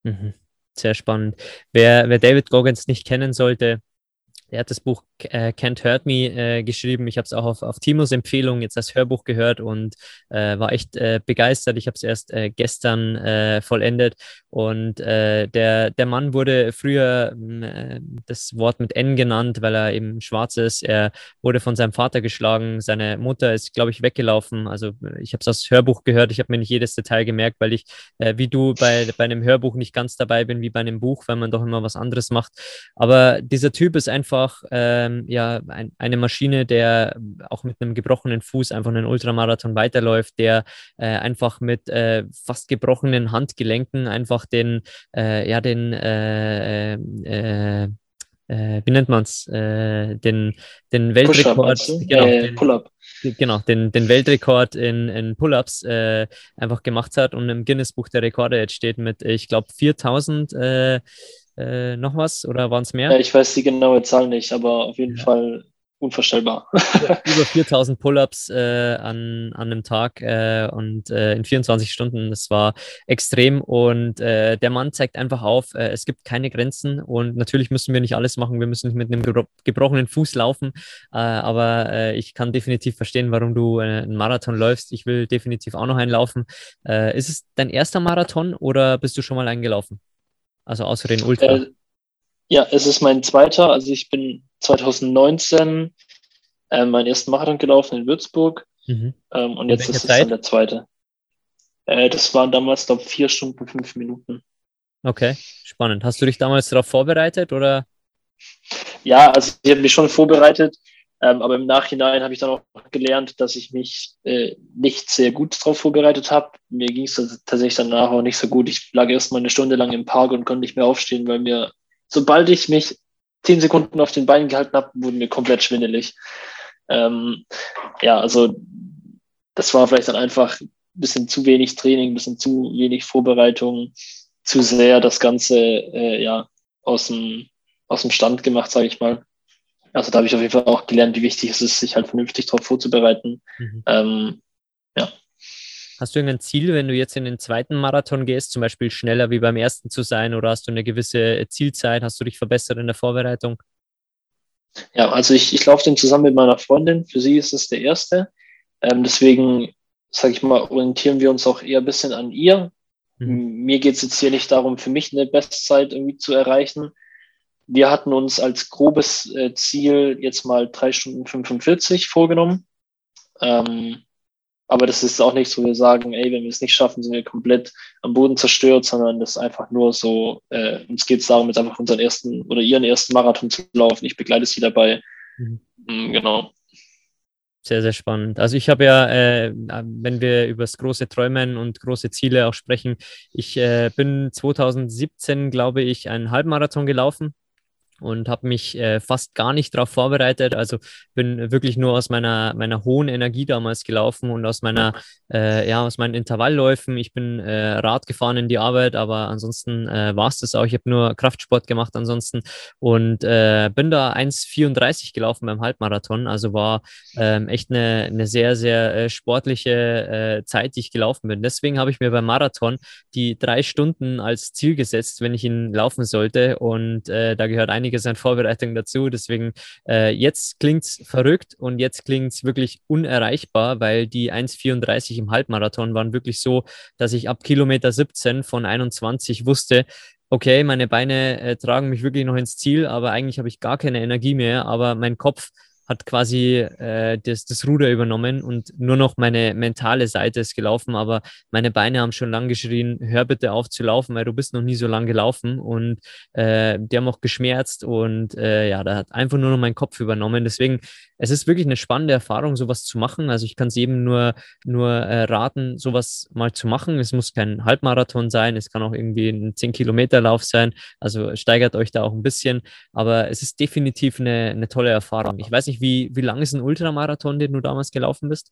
Mhm. Sehr spannend. Wer, wer David Goggins nicht kennen sollte, er hat das Buch äh, Can't Hurt Me äh, geschrieben. Ich habe es auch auf, auf Timos Empfehlung jetzt als Hörbuch gehört und äh, war echt äh, begeistert. Ich habe es erst äh, gestern äh, vollendet. Und der, der Mann wurde früher das Wort mit N genannt, weil er eben schwarz ist. Er wurde von seinem Vater geschlagen. Seine Mutter ist, glaube ich, weggelaufen. Also ich habe es als Hörbuch gehört. Ich habe mir nicht jedes Detail gemerkt, weil ich, wie du, bei, bei einem Hörbuch nicht ganz dabei bin wie bei einem Buch, weil man doch immer was anderes macht. Aber dieser Typ ist einfach ähm, ja ein, eine Maschine, der auch mit einem gebrochenen Fuß einfach einen Ultramarathon weiterläuft, der äh, einfach mit äh, fast gebrochenen Handgelenken einfach den, äh, ja, den, äh, äh, äh, wie nennt man es, den, den Weltrekord, genau, den, Pull-up. Genau, den, den Weltrekord in, in Pull-ups einfach gemacht hat und im Guinness-Buch der Rekorde jetzt steht mit, ich glaube, 4000 äh, noch was oder waren es mehr? Ja, ich weiß die genaue Zahl nicht, aber auf jeden ja. Fall unvorstellbar. Über 4000 Pull-ups äh, an, an einem Tag äh, und äh, in 24 Stunden. Das war extrem und äh, der Mann zeigt einfach auf, äh, es gibt keine Grenzen und natürlich müssen wir nicht alles machen. Wir müssen nicht mit einem gebrochenen Fuß laufen, äh, aber ich kann definitiv verstehen, warum du einen Marathon läufst. Ich will definitiv auch noch einen laufen. ist es dein erster Marathon oder bist du schon mal eingelaufen? Also außer den Ultra. Äh, ja, es ist mein zweiter. Also ich bin 2019 äh, meinen ersten Marathon gelaufen in Würzburg. Mhm. Ähm, und jetzt ist es dann der zweite. Äh, das waren damals, glaube ich, vier Stunden, fünf Minuten. Okay, spannend. Hast du dich damals darauf vorbereitet oder? Ja, also ich habe mich schon vorbereitet. Ähm, aber im Nachhinein habe ich dann auch gelernt, dass ich mich äh, nicht sehr gut darauf vorbereitet habe. Mir ging es tatsächlich danach auch nicht so gut. Ich lag erst mal eine Stunde lang im Park und konnte nicht mehr aufstehen, weil mir, sobald ich mich zehn Sekunden auf den Beinen gehalten habe, wurden mir komplett schwindelig. Ähm, ja, also das war vielleicht dann einfach ein bisschen zu wenig Training, ein bisschen zu wenig Vorbereitung, zu sehr das Ganze äh, ja aus dem, aus dem Stand gemacht, sage ich mal. Also da habe ich auf jeden Fall auch gelernt, wie wichtig es ist, sich halt vernünftig darauf vorzubereiten. Mhm. Ähm, ja. Hast du irgendein Ziel, wenn du jetzt in den zweiten Marathon gehst, zum Beispiel schneller wie beim ersten zu sein oder hast du eine gewisse Zielzeit? Hast du dich verbessert in der Vorbereitung? Ja, also ich, ich laufe den zusammen mit meiner Freundin. Für sie ist es der erste. Ähm, deswegen, sage ich mal, orientieren wir uns auch eher ein bisschen an ihr. Mhm. Mir geht es jetzt hier nicht darum, für mich eine Bestzeit irgendwie zu erreichen, wir hatten uns als grobes äh, Ziel jetzt mal drei Stunden 45 vorgenommen. Ähm, aber das ist auch nichts, wo wir sagen, ey, wenn wir es nicht schaffen, sind wir komplett am Boden zerstört, sondern das ist einfach nur so, äh, uns geht es darum, jetzt einfach unseren ersten oder ihren ersten Marathon zu laufen. Ich begleite sie dabei. Mhm. Mhm, genau. Sehr, sehr spannend. Also ich habe ja, äh, wenn wir über das große Träumen und große Ziele auch sprechen, ich äh, bin 2017, glaube ich, einen Halbmarathon gelaufen und habe mich äh, fast gar nicht darauf vorbereitet. Also bin wirklich nur aus meiner, meiner hohen Energie damals gelaufen und aus meiner, äh, ja, aus meinen Intervallläufen. Ich bin äh, Rad gefahren in die Arbeit, aber ansonsten äh, war es das auch. Ich habe nur Kraftsport gemacht ansonsten und äh, bin da 1,34 gelaufen beim Halbmarathon. Also war ähm, echt eine, eine sehr, sehr äh, sportliche äh, Zeit, die ich gelaufen bin. Deswegen habe ich mir beim Marathon die drei Stunden als Ziel gesetzt, wenn ich ihn laufen sollte. Und da gehört eine einiges an Vorbereitung dazu. Deswegen, äh, jetzt klingt es verrückt und jetzt klingt es wirklich unerreichbar, weil die 1,34 im Halbmarathon waren wirklich so, dass ich ab Kilometer 17 von 21 wusste, okay, meine Beine äh, tragen mich wirklich noch ins Ziel, aber eigentlich habe ich gar keine Energie mehr, aber mein Kopf hat quasi äh, das, das Ruder übernommen und nur noch meine mentale Seite ist gelaufen, aber meine Beine haben schon lang geschrien, hör bitte auf zu laufen, weil du bist noch nie so lang gelaufen und äh, die haben auch geschmerzt und äh, ja, da hat einfach nur noch mein Kopf übernommen. Deswegen, es ist wirklich eine spannende Erfahrung, sowas zu machen. Also ich kann es jedem nur, nur äh, raten, sowas mal zu machen. Es muss kein Halbmarathon sein, es kann auch irgendwie ein 10-Kilometer-Lauf sein. Also steigert euch da auch ein bisschen, aber es ist definitiv eine, eine tolle Erfahrung. Ich weiß nicht, wie, wie lang ist ein Ultramarathon, den du damals gelaufen bist?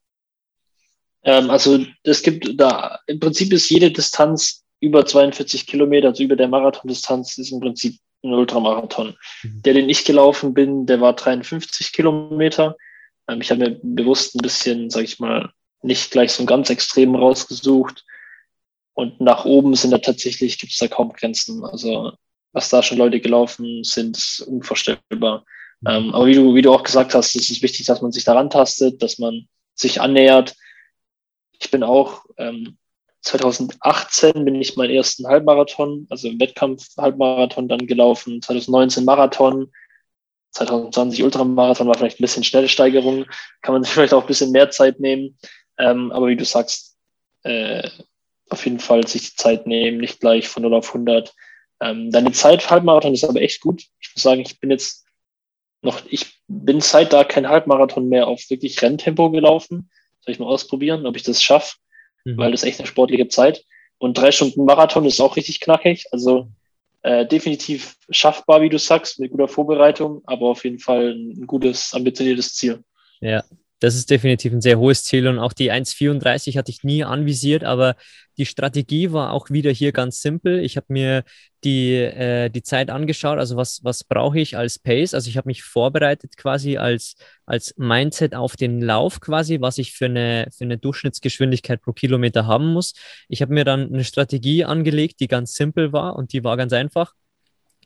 Ähm, also es gibt da, im Prinzip ist jede Distanz über 42 Kilometer, also über der Marathondistanz ist im Prinzip ein Ultramarathon. Mhm. Der, den ich gelaufen bin, der war 53 Kilometer. Ähm, ich habe mir bewusst ein bisschen, sag ich mal, nicht gleich so einen ganz extremen rausgesucht. Und nach oben sind da tatsächlich, gibt es da kaum Grenzen. Also was da schon Leute gelaufen sind, ist unvorstellbar. Ähm, aber wie du, wie du auch gesagt hast, es ist wichtig, dass man sich daran tastet, dass man sich annähert. Ich bin auch ähm, 2018 bin ich meinen ersten Halbmarathon, also im Wettkampf Halbmarathon dann gelaufen, 2019 Marathon, 2020 Ultramarathon war vielleicht ein bisschen schnelle Steigerung, kann man sich vielleicht auch ein bisschen mehr Zeit nehmen. Ähm, aber wie du sagst, äh, auf jeden Fall sich die Zeit nehmen, nicht gleich von 0 auf 100. Ähm, deine Zeit für Halbmarathon ist aber echt gut. Ich muss sagen, ich bin jetzt noch, ich bin seit da kein Halbmarathon mehr auf wirklich Renntempo gelaufen. Soll ich mal ausprobieren, ob ich das schaffe, mhm. weil das echt eine sportliche Zeit. Und drei Stunden Marathon ist auch richtig knackig. Also äh, definitiv schaffbar, wie du sagst, mit guter Vorbereitung, aber auf jeden Fall ein gutes, ambitioniertes Ziel. Ja, das ist definitiv ein sehr hohes Ziel und auch die 1,34 hatte ich nie anvisiert, aber die Strategie war auch wieder hier ganz simpel. Ich habe mir die, äh, die Zeit angeschaut, also was, was brauche ich als Pace? Also ich habe mich vorbereitet quasi als, als Mindset auf den Lauf quasi, was ich für eine, für eine Durchschnittsgeschwindigkeit pro Kilometer haben muss. Ich habe mir dann eine Strategie angelegt, die ganz simpel war und die war ganz einfach.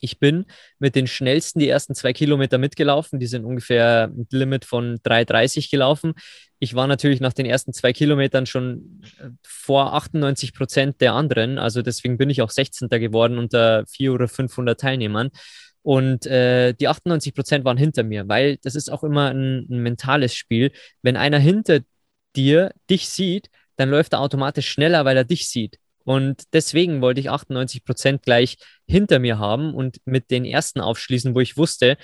Ich bin mit den schnellsten die ersten zwei Kilometer mitgelaufen. Die sind ungefähr ein Limit von 3,30 gelaufen. Ich war natürlich nach den ersten zwei Kilometern schon äh, vor 98 Prozent der anderen. Also deswegen bin ich auch 16. geworden unter 400 oder 500 Teilnehmern. Und äh, die 98 Prozent waren hinter mir, weil das ist auch immer ein, ein mentales Spiel. Wenn einer hinter dir dich sieht, dann läuft er automatisch schneller, weil er dich sieht. Und deswegen wollte ich 98 Prozent gleich hinter mir haben und mit den ersten aufschließen, wo ich wusste,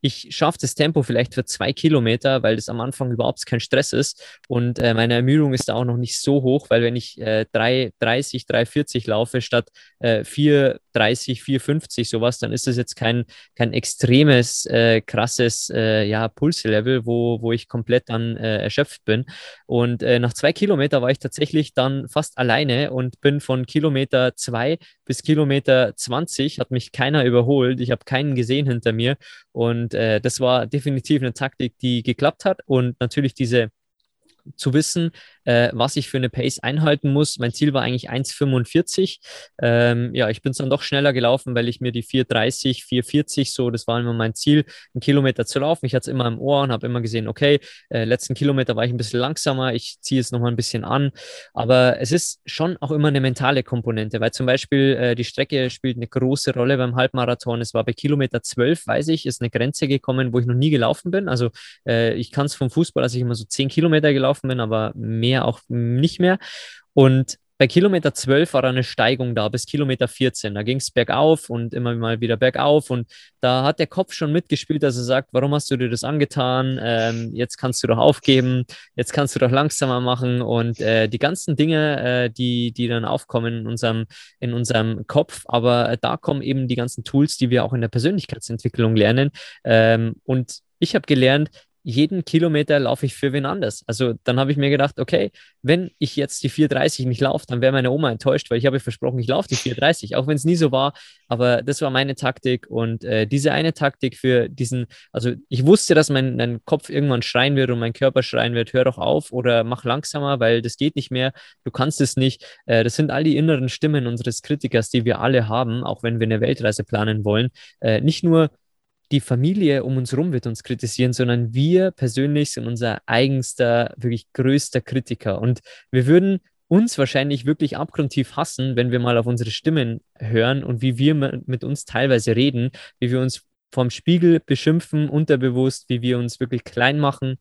ich schaffe das Tempo vielleicht für zwei Kilometer, weil das am Anfang überhaupt kein Stress ist. Und äh, meine Ermüdung ist da auch noch nicht so hoch, weil wenn ich äh, 3,30, 3,40 laufe statt äh, 4,30, 4,50 sowas, dann ist das jetzt kein, kein extremes, äh, krasses äh, ja, Pulslevel, wo, wo ich komplett dann äh, erschöpft bin. Und äh, nach zwei Kilometer war ich tatsächlich dann fast alleine und bin von Kilometer zwei bis Kilometer 20, hat mich keiner überholt. Ich habe keinen gesehen hinter mir. Und äh, das war definitiv eine Taktik, die geklappt hat. Und natürlich diese zu wissen, äh, was ich für eine Pace einhalten muss. Mein Ziel war eigentlich 1,45. Ähm, ja, ich bin es dann doch schneller gelaufen, weil ich mir die 4,30, 4,40 so, das war immer mein Ziel, einen Kilometer zu laufen. Ich hatte es immer im Ohr und habe immer gesehen, okay, äh, letzten Kilometer war ich ein bisschen langsamer, ich ziehe es nochmal ein bisschen an. Aber es ist schon auch immer eine mentale Komponente, weil zum Beispiel äh, die Strecke spielt eine große Rolle beim Halbmarathon. Es war bei Kilometer 12, weiß ich, ist eine Grenze gekommen, wo ich noch nie gelaufen bin. Also äh, ich kann es vom Fußball, dass ich immer so 10 Kilometer gelaufen bin, aber mehr mehr auch nicht mehr. Und bei Kilometer 12 war eine Steigung da bis Kilometer 14. Da ging es bergauf und immer mal wieder bergauf. Und da hat der Kopf schon mitgespielt, dass er sagt, warum hast du dir das angetan? Ähm, jetzt kannst du doch aufgeben, jetzt kannst du doch langsamer machen. Und äh, die ganzen Dinge, äh, die, die dann aufkommen in unserem, in unserem Kopf. Aber äh, da kommen eben die ganzen Tools, die wir auch in der Persönlichkeitsentwicklung lernen. Ähm, und ich habe gelernt, jeden Kilometer laufe ich für wen anders. Also dann habe ich mir gedacht, okay, wenn ich jetzt die 430 nicht laufe, dann wäre meine Oma enttäuscht, weil ich habe versprochen, ich laufe die 430, auch wenn es nie so war. Aber das war meine Taktik und äh, diese eine Taktik für diesen, also ich wusste, dass mein, mein Kopf irgendwann schreien wird und mein Körper schreien wird, hör doch auf oder mach langsamer, weil das geht nicht mehr, du kannst es nicht. Äh, das sind all die inneren Stimmen unseres Kritikers, die wir alle haben, auch wenn wir eine Weltreise planen wollen. Äh, nicht nur die Familie um uns herum wird uns kritisieren, sondern wir persönlich sind unser eigenster, wirklich größter Kritiker. Und wir würden uns wahrscheinlich wirklich abgrundtief hassen, wenn wir mal auf unsere Stimmen hören und wie wir mit uns teilweise reden, wie wir uns vorm Spiegel beschimpfen, unterbewusst, wie wir uns wirklich klein machen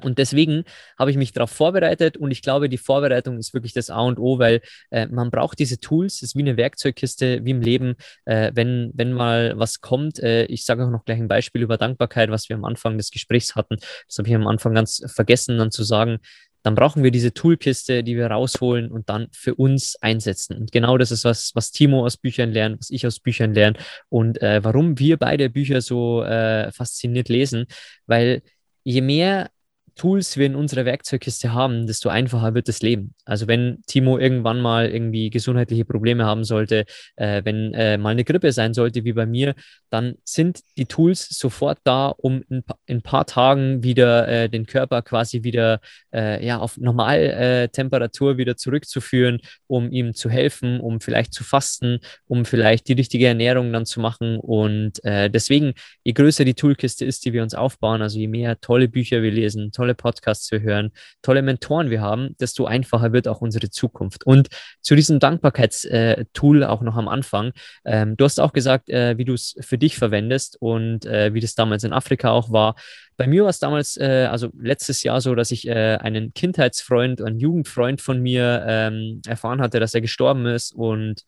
und deswegen habe ich mich darauf vorbereitet und ich glaube, die Vorbereitung ist wirklich das A und O, weil äh, man braucht diese Tools, es ist wie eine Werkzeugkiste, wie im Leben, äh, wenn, wenn mal was kommt. Äh, ich sage auch noch gleich ein Beispiel über Dankbarkeit, was wir am Anfang des Gesprächs hatten. Das habe ich am Anfang ganz vergessen, dann zu sagen. Dann brauchen wir diese Toolkiste, die wir rausholen und dann für uns einsetzen. Und genau das ist was, was Timo aus Büchern lernt, was ich aus Büchern lerne und äh, warum wir beide Bücher so äh, fasziniert lesen, weil je mehr Tools wir in unserer Werkzeugkiste haben, desto einfacher wird das Leben. Also wenn Timo irgendwann mal irgendwie gesundheitliche Probleme haben sollte, äh, wenn äh, mal eine Grippe sein sollte wie bei mir, dann sind die Tools sofort da, um in, ein paar Tagen wieder äh, den Körper quasi wieder äh, ja, auf Normaltemperatur wieder zurückzuführen, um ihm zu helfen, um vielleicht zu fasten, um vielleicht die richtige Ernährung dann zu machen. Und äh, deswegen, je größer die Toolkiste ist, die wir uns aufbauen, also je mehr tolle Bücher wir lesen, tolle tolle Podcasts wir hören, tolle Mentoren wir haben, desto einfacher wird auch unsere Zukunft. Und zu diesem Dankbarkeitstool auch noch am Anfang. Ähm, du hast auch gesagt, äh, wie du es für dich verwendest und äh, wie das damals in Afrika auch war. Bei mir war es damals, äh, also letztes Jahr so, dass ich äh, einen Kindheitsfreund, einen Jugendfreund von mir ähm, erfahren hatte, dass er gestorben ist und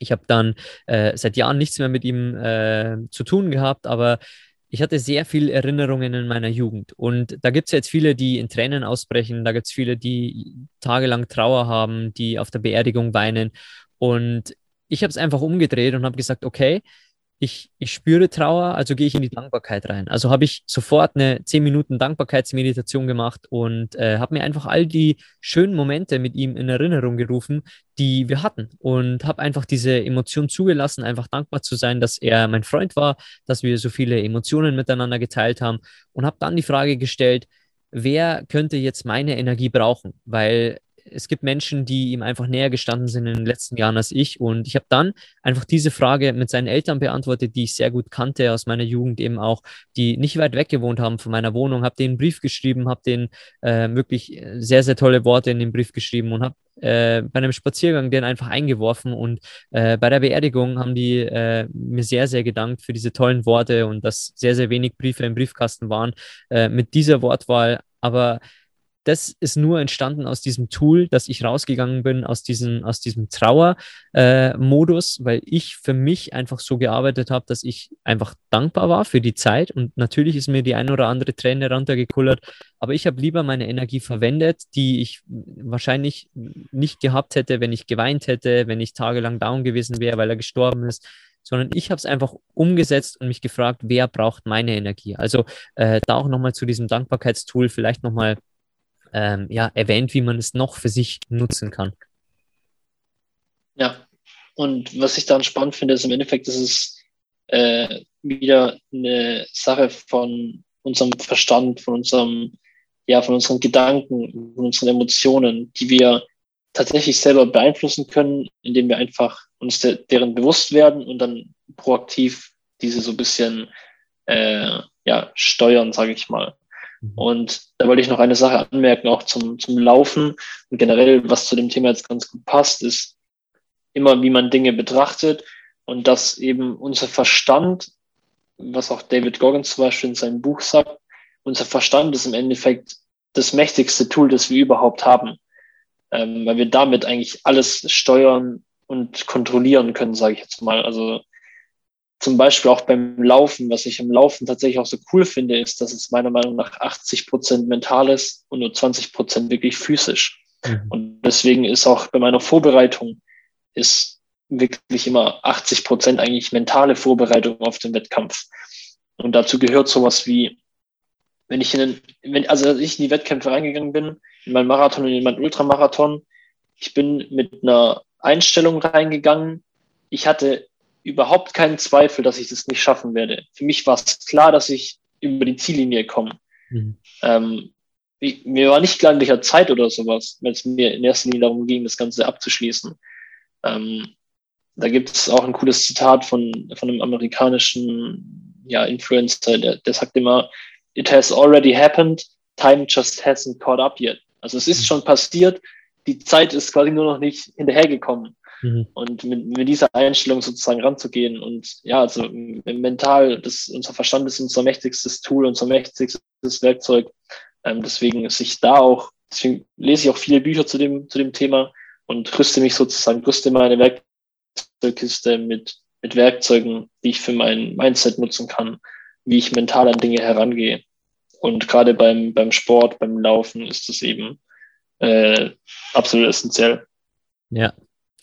ich habe dann äh, seit Jahren nichts mehr mit ihm äh, zu tun gehabt, aber ich hatte sehr viele Erinnerungen in meiner Jugend. Und da gibt es jetzt viele, die in Tränen ausbrechen. Da gibt es viele, die tagelang Trauer haben, die auf der Beerdigung weinen. Und ich habe es einfach umgedreht und habe gesagt, okay, ich, ich spüre Trauer, also gehe ich in die Dankbarkeit rein. Also habe ich sofort eine 10 Minuten Dankbarkeitsmeditation gemacht und äh, habe mir einfach all die schönen Momente mit ihm in Erinnerung gerufen, die wir hatten. Und habe einfach diese Emotion zugelassen, einfach dankbar zu sein, dass er mein Freund war, dass wir so viele Emotionen miteinander geteilt haben und habe dann die Frage gestellt, wer könnte jetzt meine Energie brauchen? Weil es gibt Menschen, die ihm einfach näher gestanden sind in den letzten Jahren als ich. Und ich habe dann einfach diese Frage mit seinen Eltern beantwortet, die ich sehr gut kannte aus meiner Jugend eben auch, die nicht weit weg gewohnt haben von meiner Wohnung, habe denen einen Brief geschrieben, habe denen äh, wirklich sehr, sehr tolle Worte in den Brief geschrieben und habe äh, bei einem Spaziergang den einfach eingeworfen und äh, bei der Beerdigung haben die äh, mir sehr, sehr gedankt für diese tollen Worte und dass sehr, sehr wenig Briefe im Briefkasten waren äh, mit dieser Wortwahl. Aber das ist nur entstanden aus diesem Tool, dass ich rausgegangen bin aus diesem, aus diesem Trauer-Modus, äh, weil ich für mich einfach so gearbeitet habe, dass ich einfach dankbar war für die Zeit. Und natürlich ist mir die ein oder andere Träne runtergekullert, aber ich habe lieber meine Energie verwendet, die ich wahrscheinlich nicht gehabt hätte, wenn ich geweint hätte, wenn ich tagelang down gewesen wäre, weil er gestorben ist sondern ich habe es einfach umgesetzt und mich gefragt, wer braucht meine Energie. Also äh, da auch nochmal zu diesem Dankbarkeitstool vielleicht nochmal ähm, ja, erwähnt, wie man es noch für sich nutzen kann. Ja, und was ich dann spannend finde, ist im Endeffekt, ist es äh, wieder eine Sache von unserem Verstand, von unserem, ja, von unseren Gedanken, von unseren Emotionen, die wir tatsächlich selber beeinflussen können, indem wir einfach uns de deren bewusst werden und dann proaktiv diese so ein bisschen äh, ja, steuern, sage ich mal. Mhm. Und da wollte ich noch eine Sache anmerken, auch zum, zum Laufen und generell, was zu dem Thema jetzt ganz gut passt, ist immer, wie man Dinge betrachtet und dass eben unser Verstand, was auch David Goggins zum Beispiel in seinem Buch sagt, unser Verstand ist im Endeffekt das mächtigste Tool, das wir überhaupt haben, ähm, weil wir damit eigentlich alles steuern und kontrollieren können, sage ich jetzt mal. Also zum Beispiel auch beim Laufen, was ich im Laufen tatsächlich auch so cool finde, ist, dass es meiner Meinung nach 80 Prozent mental ist und nur 20 Prozent wirklich physisch. Mhm. Und deswegen ist auch bei meiner Vorbereitung ist wirklich immer 80 Prozent eigentlich mentale Vorbereitung auf den Wettkampf. Und dazu gehört sowas wie, wenn ich in den, wenn, also als ich in die Wettkämpfe reingegangen bin, in meinen Marathon und in meinen Ultramarathon, ich bin mit einer Einstellung reingegangen. Ich hatte überhaupt keinen Zweifel, dass ich das nicht schaffen werde. Für mich war es klar, dass ich über die Ziellinie komme. Mhm. Ähm, ich, mir war nicht klar, in welcher Zeit oder sowas, wenn es mir in erster Linie darum ging, das Ganze abzuschließen. Ähm, da gibt es auch ein cooles Zitat von, von einem amerikanischen ja, Influencer, der, der sagt immer, it has already happened, time just hasn't caught up yet. Also es ist mhm. schon passiert, die Zeit ist quasi nur noch nicht hinterhergekommen. Mhm. Und mit, mit, dieser Einstellung sozusagen ranzugehen und ja, also mental, das, unser Verstand ist unser mächtigstes Tool, unser mächtigstes Werkzeug. Ähm, deswegen sich da auch, deswegen lese ich auch viele Bücher zu dem, zu dem Thema und rüste mich sozusagen, rüste meine Werkzeugkiste mit, mit Werkzeugen, die ich für mein Mindset nutzen kann, wie ich mental an Dinge herangehe. Und gerade beim, beim Sport, beim Laufen ist das eben äh, absolut essentiell. Ja,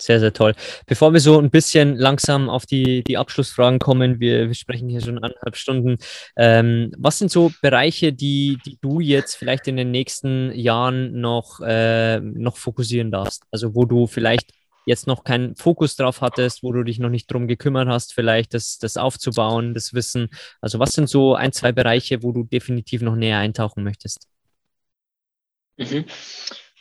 sehr, sehr toll. Bevor wir so ein bisschen langsam auf die, die Abschlussfragen kommen, wir, wir sprechen hier schon anderthalb Stunden. Ähm, was sind so Bereiche, die, die du jetzt vielleicht in den nächsten Jahren noch, äh, noch fokussieren darfst? Also wo du vielleicht jetzt noch keinen Fokus drauf hattest, wo du dich noch nicht drum gekümmert hast, vielleicht das, das aufzubauen, das Wissen. Also was sind so ein, zwei Bereiche, wo du definitiv noch näher eintauchen möchtest? Mhm.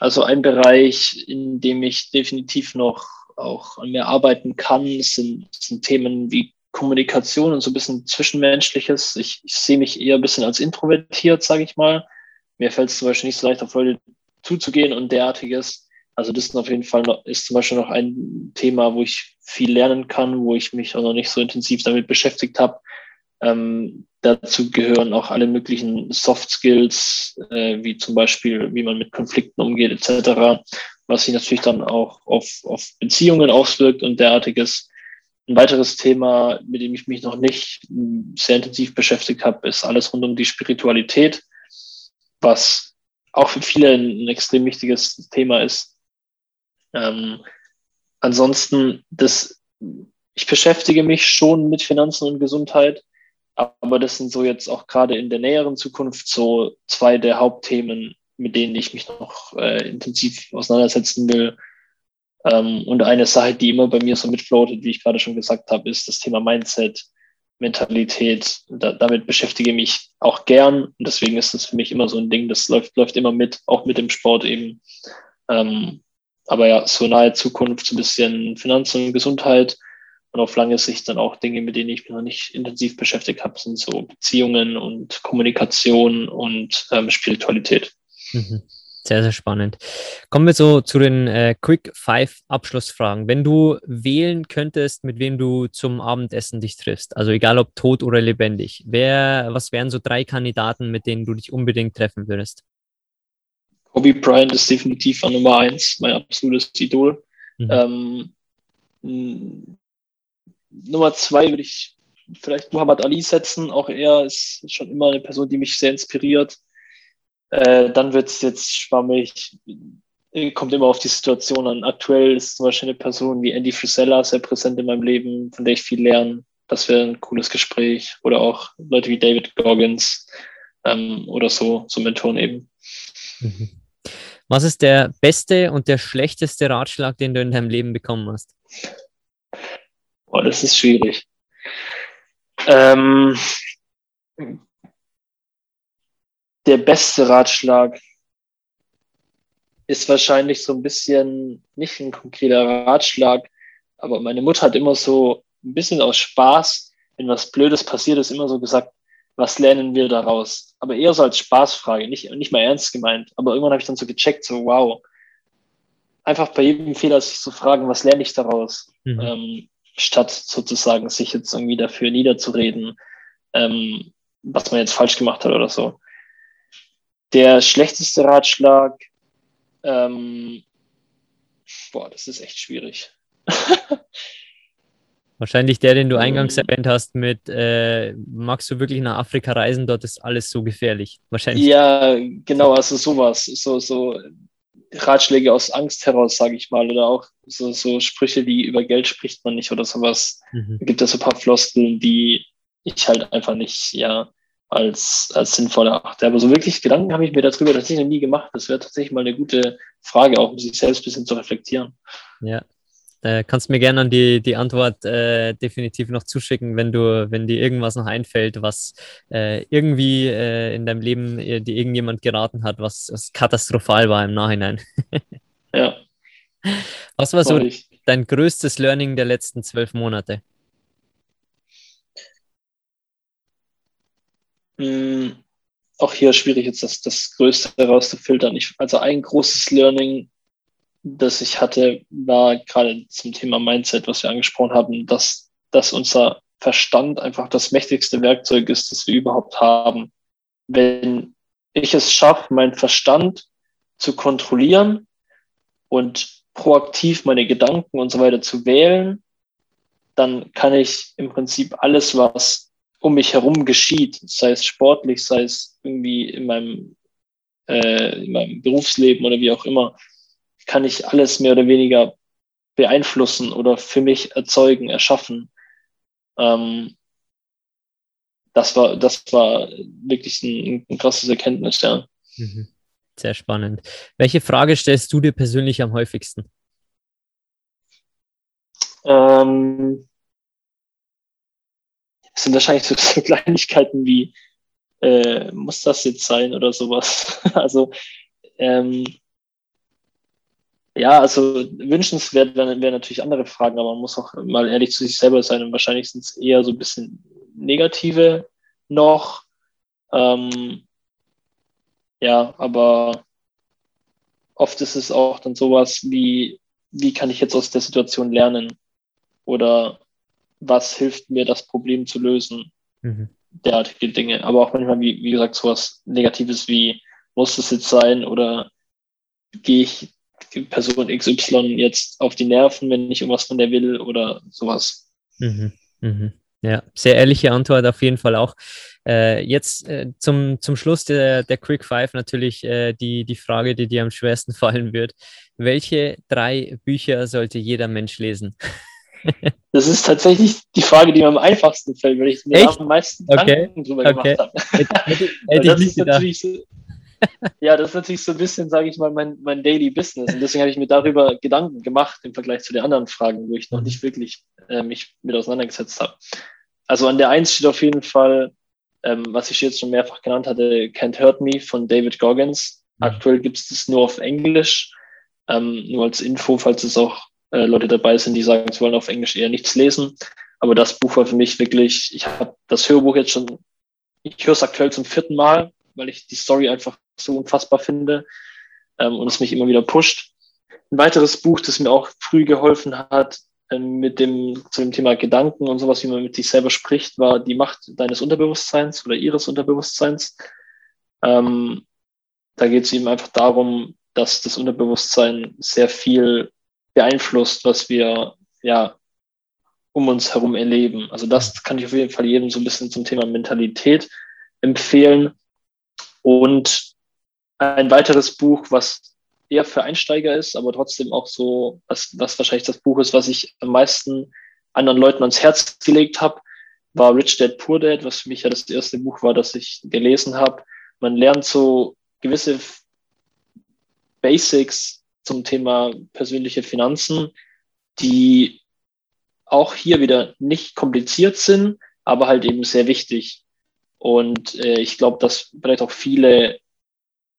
Also ein Bereich, in dem ich definitiv noch auch an mir arbeiten kann, sind, sind Themen wie Kommunikation und so ein bisschen Zwischenmenschliches. Ich, ich sehe mich eher ein bisschen als introvertiert, sage ich mal. Mir fällt es zum Beispiel nicht so leicht, auf Leute zuzugehen und derartiges. Also das ist auf jeden Fall noch, ist zum Beispiel noch ein Thema, wo ich viel lernen kann, wo ich mich auch noch nicht so intensiv damit beschäftigt habe. Ähm, dazu gehören auch alle möglichen Soft Skills, äh, wie zum Beispiel, wie man mit Konflikten umgeht, etc., was sich natürlich dann auch auf, auf Beziehungen auswirkt und derartiges. Ein weiteres Thema, mit dem ich mich noch nicht sehr intensiv beschäftigt habe, ist alles rund um die Spiritualität, was auch für viele ein, ein extrem wichtiges Thema ist. Ähm, ansonsten, das, ich beschäftige mich schon mit Finanzen und Gesundheit, aber das sind so jetzt auch gerade in der näheren Zukunft so zwei der Hauptthemen, mit denen ich mich noch äh, intensiv auseinandersetzen will. Ähm, und eine Sache, die immer bei mir so mitfloatet, wie ich gerade schon gesagt habe, ist das Thema Mindset, Mentalität. Da, damit beschäftige ich mich auch gern. Und deswegen ist das für mich immer so ein Ding, das läuft, läuft immer mit, auch mit dem Sport eben. Ähm, aber ja, so nahe Zukunft, so ein bisschen Finanzen und Gesundheit und auf lange Sicht dann auch Dinge, mit denen ich mich noch nicht intensiv beschäftigt habe, sind so Beziehungen und Kommunikation und ähm, Spiritualität. Mhm. Sehr, sehr spannend. Kommen wir so zu den äh, Quick Five Abschlussfragen. Wenn du wählen könntest, mit wem du zum Abendessen dich triffst, also egal ob tot oder lebendig, wer, was wären so drei Kandidaten, mit denen du dich unbedingt treffen würdest? Kobe Bryant ist definitiv an Nummer eins, mein absolutes Idol. Mhm. Ähm, Nummer zwei würde ich vielleicht Muhammad Ali setzen. Auch er ist schon immer eine Person, die mich sehr inspiriert. Äh, dann wird es jetzt schwammig. Kommt immer auf die Situation an. Aktuell ist zum Beispiel eine Person wie Andy Frisella sehr präsent in meinem Leben, von der ich viel lerne. Das wäre ein cooles Gespräch. Oder auch Leute wie David Goggins ähm, oder so, so Mentoren eben. Mhm. Was ist der beste und der schlechteste Ratschlag, den du in deinem Leben bekommen hast? Oh, das ist schwierig. Ähm, der beste Ratschlag ist wahrscheinlich so ein bisschen nicht ein konkreter Ratschlag, aber meine Mutter hat immer so ein bisschen aus Spaß, wenn was Blödes passiert ist, immer so gesagt, was lernen wir daraus? Aber eher so als Spaßfrage, nicht, nicht mal ernst gemeint. Aber irgendwann habe ich dann so gecheckt, so wow, einfach bei jedem Fehler sich zu fragen, was lerne ich daraus? Mhm. Ähm, statt sozusagen sich jetzt irgendwie dafür niederzureden, ähm, was man jetzt falsch gemacht hat oder so. Der schlechteste Ratschlag, ähm, boah, das ist echt schwierig. Wahrscheinlich der, den du eingangs ähm, erwähnt hast, mit äh, magst du wirklich nach Afrika reisen, dort ist alles so gefährlich. Wahrscheinlich. Ja, genau, also sowas. So, so Ratschläge aus Angst heraus, sage ich mal, oder auch so, so Sprüche wie über Geld spricht man nicht oder sowas. Mhm. Da gibt es so ein paar Floskeln, die ich halt einfach nicht, ja, als, als sinnvoll erachte. Aber so wirklich Gedanken habe ich mir darüber tatsächlich noch nie gemacht. Das wäre tatsächlich mal eine gute Frage, auch um sich selbst ein bisschen zu reflektieren. Ja, äh, kannst mir gerne die, die Antwort äh, definitiv noch zuschicken, wenn du, wenn dir irgendwas noch einfällt, was äh, irgendwie äh, in deinem Leben äh, dir irgendjemand geraten hat, was, was katastrophal war im Nachhinein. ja. Was war so dein größtes Learning der letzten zwölf Monate? Hm, auch hier schwierig jetzt das, das Größte herauszufiltern. Ich, also ein großes Learning das ich hatte, war gerade zum Thema Mindset, was wir angesprochen haben, dass, dass unser Verstand einfach das mächtigste Werkzeug ist, das wir überhaupt haben. Wenn ich es schaffe, meinen Verstand zu kontrollieren und proaktiv meine Gedanken und so weiter zu wählen, dann kann ich im Prinzip alles, was um mich herum geschieht, sei es sportlich, sei es irgendwie in meinem, äh, in meinem Berufsleben oder wie auch immer, kann ich alles mehr oder weniger beeinflussen oder für mich erzeugen, erschaffen. Ähm, das war, das war wirklich ein, ein krasses Erkenntnis, ja. Mhm. Sehr spannend. Welche Frage stellst du dir persönlich am häufigsten? Ähm, das sind wahrscheinlich so, so Kleinigkeiten wie, äh, muss das jetzt sein oder sowas. also, ähm, ja, also wünschenswert wären wär natürlich andere Fragen, aber man muss auch mal ehrlich zu sich selber sein und wahrscheinlich sind es eher so ein bisschen negative noch. Ähm, ja, aber oft ist es auch dann sowas wie, wie kann ich jetzt aus der Situation lernen? Oder was hilft mir, das Problem zu lösen? Mhm. Derartige Dinge. Aber auch manchmal, wie, wie gesagt, sowas Negatives wie, muss es jetzt sein? Oder gehe ich Person XY jetzt auf die Nerven, wenn ich irgendwas von der will oder sowas. Mhm. Mhm. Ja, sehr ehrliche Antwort auf jeden Fall auch. Äh, jetzt äh, zum, zum Schluss der, der Quick Five natürlich äh, die, die Frage, die dir am schwersten fallen wird. Welche drei Bücher sollte jeder Mensch lesen? das ist tatsächlich die Frage, die mir am einfachsten fällt, weil ich mir am meisten Gedanken okay. drüber okay. gemacht habe. Hätte, hätte ich nicht gedacht. Ja, das ist natürlich so ein bisschen, sage ich mal, mein, mein Daily Business. Und deswegen habe ich mir darüber Gedanken gemacht im Vergleich zu den anderen Fragen, wo ich noch nicht wirklich äh, mich mit auseinandergesetzt habe. Also an der Eins steht auf jeden Fall, ähm, was ich jetzt schon mehrfach genannt hatte, Can't Hurt Me von David Goggins. Mhm. Aktuell gibt es das nur auf Englisch. Ähm, nur als Info, falls es auch äh, Leute dabei sind, die sagen, sie wollen auf Englisch eher nichts lesen. Aber das Buch war für mich wirklich, ich habe das Hörbuch jetzt schon, ich höre es aktuell zum vierten Mal, weil ich die Story einfach so unfassbar finde ähm, und es mich immer wieder pusht. Ein weiteres Buch, das mir auch früh geholfen hat, ähm, mit dem, zu dem Thema Gedanken und sowas, wie man mit sich selber spricht, war Die Macht deines Unterbewusstseins oder ihres Unterbewusstseins. Ähm, da geht es eben einfach darum, dass das Unterbewusstsein sehr viel beeinflusst, was wir ja um uns herum erleben. Also das kann ich auf jeden Fall jedem so ein bisschen zum Thema Mentalität empfehlen. Und ein weiteres Buch, was eher für Einsteiger ist, aber trotzdem auch so, was, was wahrscheinlich das Buch ist, was ich am meisten anderen Leuten ans Herz gelegt habe, war Rich Dad Poor Dad, was für mich ja das erste Buch war, das ich gelesen habe. Man lernt so gewisse Basics zum Thema persönliche Finanzen, die auch hier wieder nicht kompliziert sind, aber halt eben sehr wichtig. Und äh, ich glaube, dass vielleicht auch viele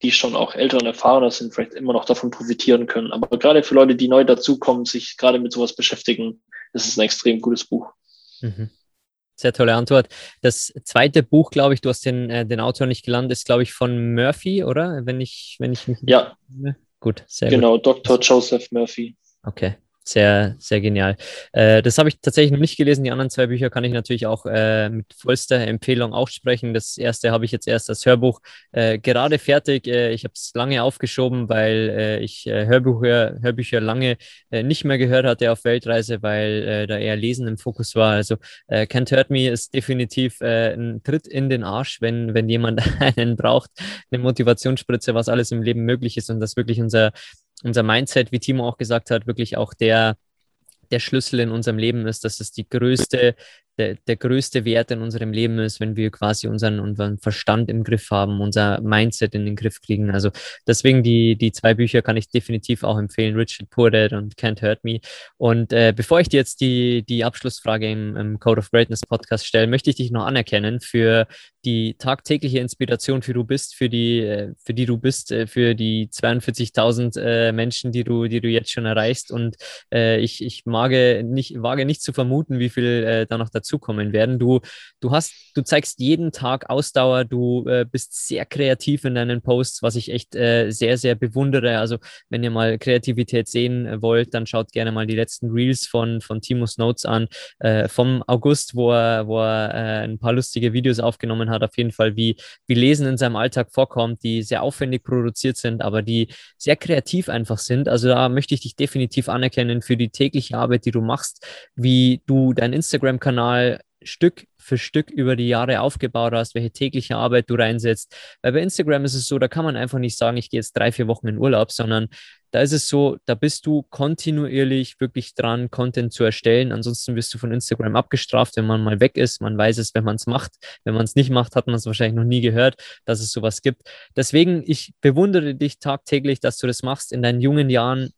die schon auch älter und erfahrener sind, vielleicht immer noch davon profitieren können. Aber gerade für Leute, die neu dazukommen, sich gerade mit sowas beschäftigen, ist es ein extrem gutes Buch. Mhm. Sehr tolle Antwort. Das zweite Buch, glaube ich, du hast den, äh, den Autor nicht gelandet, ist, glaube ich, von Murphy, oder? Wenn ich, wenn ich mich. Ja. Gut, sehr genau, gut. Genau, Dr. Joseph Murphy. Okay, sehr, sehr genial. Äh, das habe ich tatsächlich noch nicht gelesen. Die anderen zwei Bücher kann ich natürlich auch äh, mit vollster Empfehlung aussprechen. Das erste habe ich jetzt erst als Hörbuch äh, gerade fertig. Äh, ich habe es lange aufgeschoben, weil äh, ich äh, Hörbücher, Hörbücher lange nicht mehr gehört hatte auf Weltreise, weil da eher Lesen im Fokus war. Also Can't Hurt Me ist definitiv ein Tritt in den Arsch, wenn, wenn jemand einen braucht, eine Motivationsspritze, was alles im Leben möglich ist und das wirklich unser unser Mindset, wie Timo auch gesagt hat, wirklich auch der, der Schlüssel in unserem Leben ist, dass es die größte der, der größte Wert in unserem Leben ist, wenn wir quasi unseren, unseren Verstand im Griff haben, unser Mindset in den Griff kriegen. Also deswegen die, die zwei Bücher kann ich definitiv auch empfehlen, Richard Poor und Can't Hurt Me. Und äh, bevor ich dir jetzt die, die Abschlussfrage im, im Code of Greatness Podcast stelle, möchte ich dich noch anerkennen für die tagtägliche Inspiration, für du bist, für die, äh, für die du bist, äh, für die 42.000 äh, Menschen, die du, die du jetzt schon erreichst. Und äh, ich, ich mag nicht, wage nicht zu vermuten, wie viel äh, da noch dazu dazukommen werden. Du, du hast, du zeigst jeden Tag Ausdauer, du äh, bist sehr kreativ in deinen Posts, was ich echt äh, sehr, sehr bewundere. Also wenn ihr mal Kreativität sehen wollt, dann schaut gerne mal die letzten Reels von, von Timos Notes an, äh, vom August, wo er, wo er äh, ein paar lustige Videos aufgenommen hat, auf jeden Fall, wie, wie Lesen in seinem Alltag vorkommt, die sehr aufwendig produziert sind, aber die sehr kreativ einfach sind. Also da möchte ich dich definitiv anerkennen für die tägliche Arbeit, die du machst, wie du deinen Instagram-Kanal Stück für Stück über die Jahre aufgebaut hast, welche tägliche Arbeit du reinsetzt. Weil bei Instagram ist es so, da kann man einfach nicht sagen, ich gehe jetzt drei, vier Wochen in Urlaub, sondern da ist es so, da bist du kontinuierlich wirklich dran, Content zu erstellen. Ansonsten wirst du von Instagram abgestraft, wenn man mal weg ist. Man weiß es, wenn man es macht. Wenn man es nicht macht, hat man es wahrscheinlich noch nie gehört, dass es sowas gibt. Deswegen, ich bewundere dich tagtäglich, dass du das machst in deinen jungen Jahren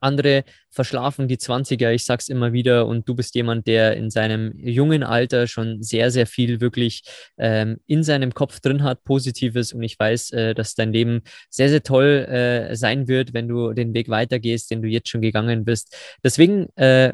andere verschlafen die 20er, ich sag's immer wieder, und du bist jemand, der in seinem jungen Alter schon sehr, sehr viel wirklich ähm, in seinem Kopf drin hat, Positives. Und ich weiß, äh, dass dein Leben sehr, sehr toll äh, sein wird, wenn du den Weg weitergehst, den du jetzt schon gegangen bist. Deswegen äh,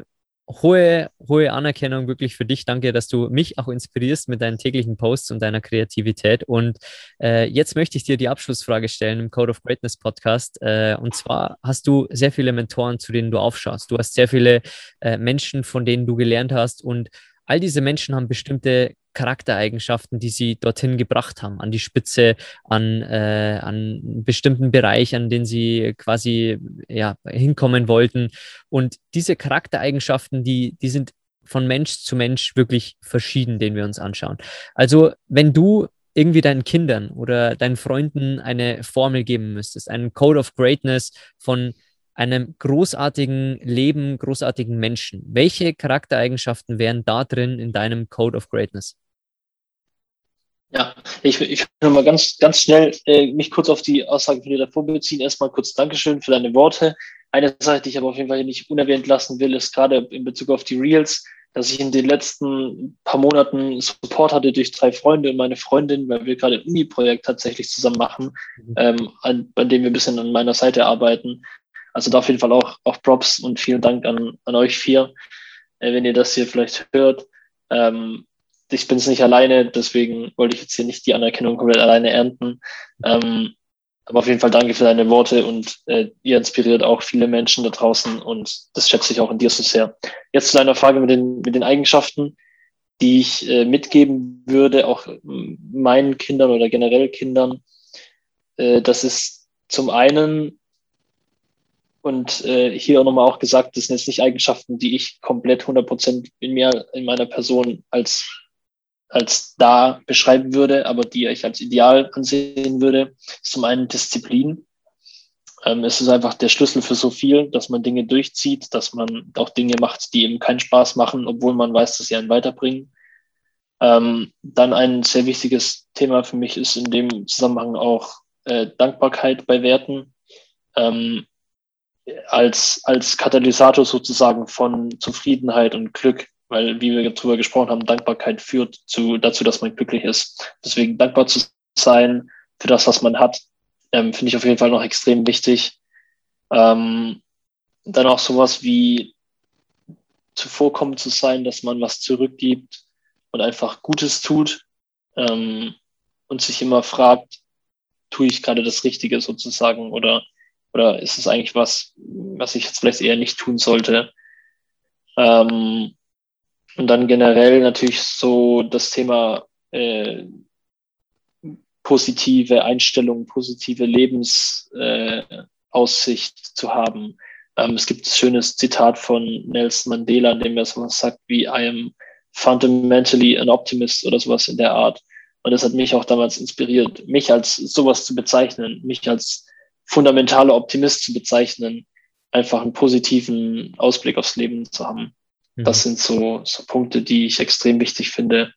hohe, hohe Anerkennung wirklich für dich. Danke, dass du mich auch inspirierst mit deinen täglichen Posts und deiner Kreativität. Und äh, jetzt möchte ich dir die Abschlussfrage stellen im Code of Greatness Podcast. Äh, und zwar hast du sehr viele Mentoren, zu denen du aufschaust. Du hast sehr viele äh, Menschen, von denen du gelernt hast. Und all diese Menschen haben bestimmte Charaktereigenschaften, die sie dorthin gebracht haben, an die Spitze, an, äh, an einen bestimmten Bereich, an den sie quasi ja, hinkommen wollten. Und diese Charaktereigenschaften, die, die sind von Mensch zu Mensch wirklich verschieden, den wir uns anschauen. Also wenn du irgendwie deinen Kindern oder deinen Freunden eine Formel geben müsstest, einen Code of Greatness von einem großartigen Leben, großartigen Menschen. Welche Charaktereigenschaften wären da drin in deinem Code of Greatness? Ja, ich, ich will mal ganz, ganz schnell äh, mich kurz auf die Aussage von dir davor beziehen. Erstmal kurz Dankeschön für deine Worte. Eine Sache, die ich aber auf jeden Fall nicht unerwähnt lassen will, ist gerade in Bezug auf die Reels, dass ich in den letzten paar Monaten Support hatte durch drei Freunde und meine Freundin, weil wir gerade ein Uni-Projekt tatsächlich zusammen machen, mhm. ähm, an, an dem wir ein bisschen an meiner Seite arbeiten. Also da auf jeden Fall auch, auch Props und vielen Dank an, an euch vier, äh, wenn ihr das hier vielleicht hört. Ähm, ich bin es nicht alleine, deswegen wollte ich jetzt hier nicht die Anerkennung komplett alleine ernten. Ähm, aber auf jeden Fall danke für deine Worte und äh, ihr inspiriert auch viele Menschen da draußen und das schätze ich auch in dir so sehr. Jetzt zu deiner Frage mit den, mit den Eigenschaften, die ich äh, mitgeben würde, auch meinen Kindern oder generell Kindern. Äh, das ist zum einen, und äh, hier auch nochmal auch gesagt, das sind jetzt nicht Eigenschaften, die ich komplett 100% in mir, in meiner Person als als da beschreiben würde, aber die ich als ideal ansehen würde, ist zum einen Disziplin. Ähm, es ist einfach der Schlüssel für so viel, dass man Dinge durchzieht, dass man auch Dinge macht, die eben keinen Spaß machen, obwohl man weiß, dass sie einen weiterbringen. Ähm, dann ein sehr wichtiges Thema für mich ist in dem Zusammenhang auch äh, Dankbarkeit bei Werten. Ähm, als, als Katalysator sozusagen von Zufriedenheit und Glück weil, wie wir darüber gesprochen haben, Dankbarkeit führt zu, dazu, dass man glücklich ist. Deswegen dankbar zu sein für das, was man hat, ähm, finde ich auf jeden Fall noch extrem wichtig. Ähm, dann auch sowas wie zuvorkommen zu sein, dass man was zurückgibt und einfach Gutes tut ähm, und sich immer fragt, tue ich gerade das Richtige sozusagen oder, oder ist es eigentlich was, was ich jetzt vielleicht eher nicht tun sollte? Ähm, und dann generell natürlich so das Thema äh, positive Einstellung, positive Lebensaussicht äh, zu haben. Ähm, es gibt ein schönes Zitat von Nelson Mandela, in dem er sowas sagt wie I am fundamentally an optimist oder sowas in der Art. Und das hat mich auch damals inspiriert, mich als sowas zu bezeichnen, mich als fundamentaler Optimist zu bezeichnen, einfach einen positiven Ausblick aufs Leben zu haben. Das mhm. sind so, so Punkte, die ich extrem wichtig finde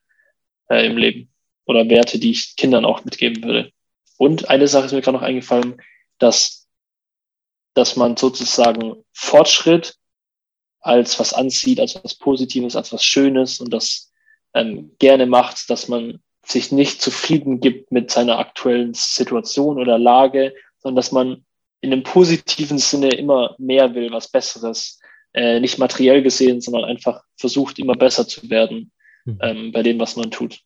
äh, im Leben oder Werte, die ich Kindern auch mitgeben würde. Und eine Sache ist mir gerade noch eingefallen, dass, dass man sozusagen Fortschritt als was ansieht, als was Positives, als was Schönes und das ähm, gerne macht, dass man sich nicht zufrieden gibt mit seiner aktuellen Situation oder Lage, sondern dass man in einem positiven Sinne immer mehr will, was Besseres, äh, nicht materiell gesehen, sondern einfach versucht, immer besser zu werden. mhm. ähm, bei dem, was man tut.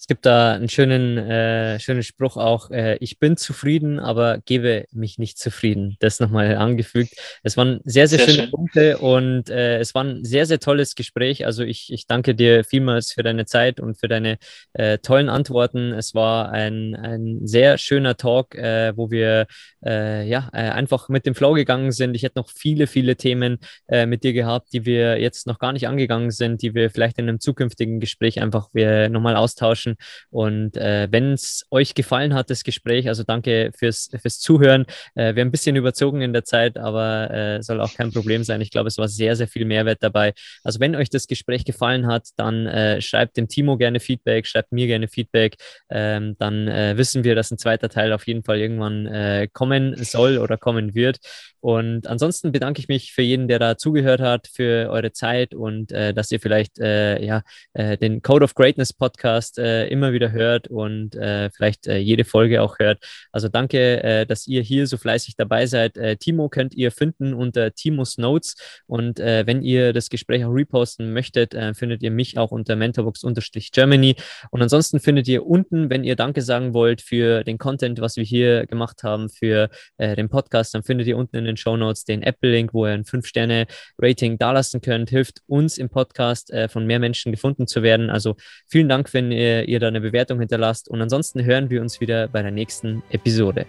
Es gibt da einen schönen, äh, schönen Spruch auch, äh, ich bin zufrieden, aber gebe mich nicht zufrieden. Das nochmal angefügt. Es waren sehr, sehr, sehr schöne schön. Punkte und äh, es war ein sehr, sehr tolles Gespräch. Also ich, ich danke dir vielmals für deine Zeit und für deine äh, tollen Antworten. Es war ein, ein sehr schöner Talk, äh, wo wir äh, ja, einfach mit dem Flow gegangen sind. Ich hätte noch viele, viele Themen mit dir gehabt, die wir jetzt noch gar nicht angegangen sind, die wir vielleicht in einem zukünftigen Gespräch einfach nochmal austauschen quatschen. Und äh, wenn es euch gefallen hat, das Gespräch, also danke fürs, fürs Zuhören. Äh, wir haben ein bisschen überzogen in der Zeit, aber äh, soll auch kein Problem sein. Ich glaube, es war sehr, sehr viel Mehrwert dabei. Also wenn euch das Gespräch gefallen hat, dann äh, schreibt dem Timo gerne Feedback, schreibt mir gerne Feedback. Ähm, dann äh, wissen wir, dass ein zweiter Teil auf jeden Fall irgendwann äh, kommen soll oder kommen wird. Und ansonsten bedanke ich mich für jeden, der da zugehört hat, für eure Zeit und äh, dass ihr vielleicht äh, ja, äh, den Code of Greatness Podcast äh, immer wieder hört und äh, vielleicht äh, jede Folge auch hört. Also danke, dass ihr hier so fleißig dabei seid. Timo könnt ihr finden unter Timos Notes und wenn ihr das Gespräch auch reposten möchtet, findet ihr mich auch unter mentorbox-germany. Und ansonsten findet ihr unten, wenn ihr Danke sagen wollt für den Content, was wir hier gemacht haben, für den Podcast, dann findet ihr unten in den Show Notes den Apple-Link, wo ihr ein 5-Sterne-Rating dalassen könnt. Hilft uns im Podcast äh, von mehr Menschen gefunden zu werden. Also vielen Dank, wenn ihr, ihr da eine Bewertung hinterlasst. Und ansonsten hören wir uns wieder bei der nächsten Episode.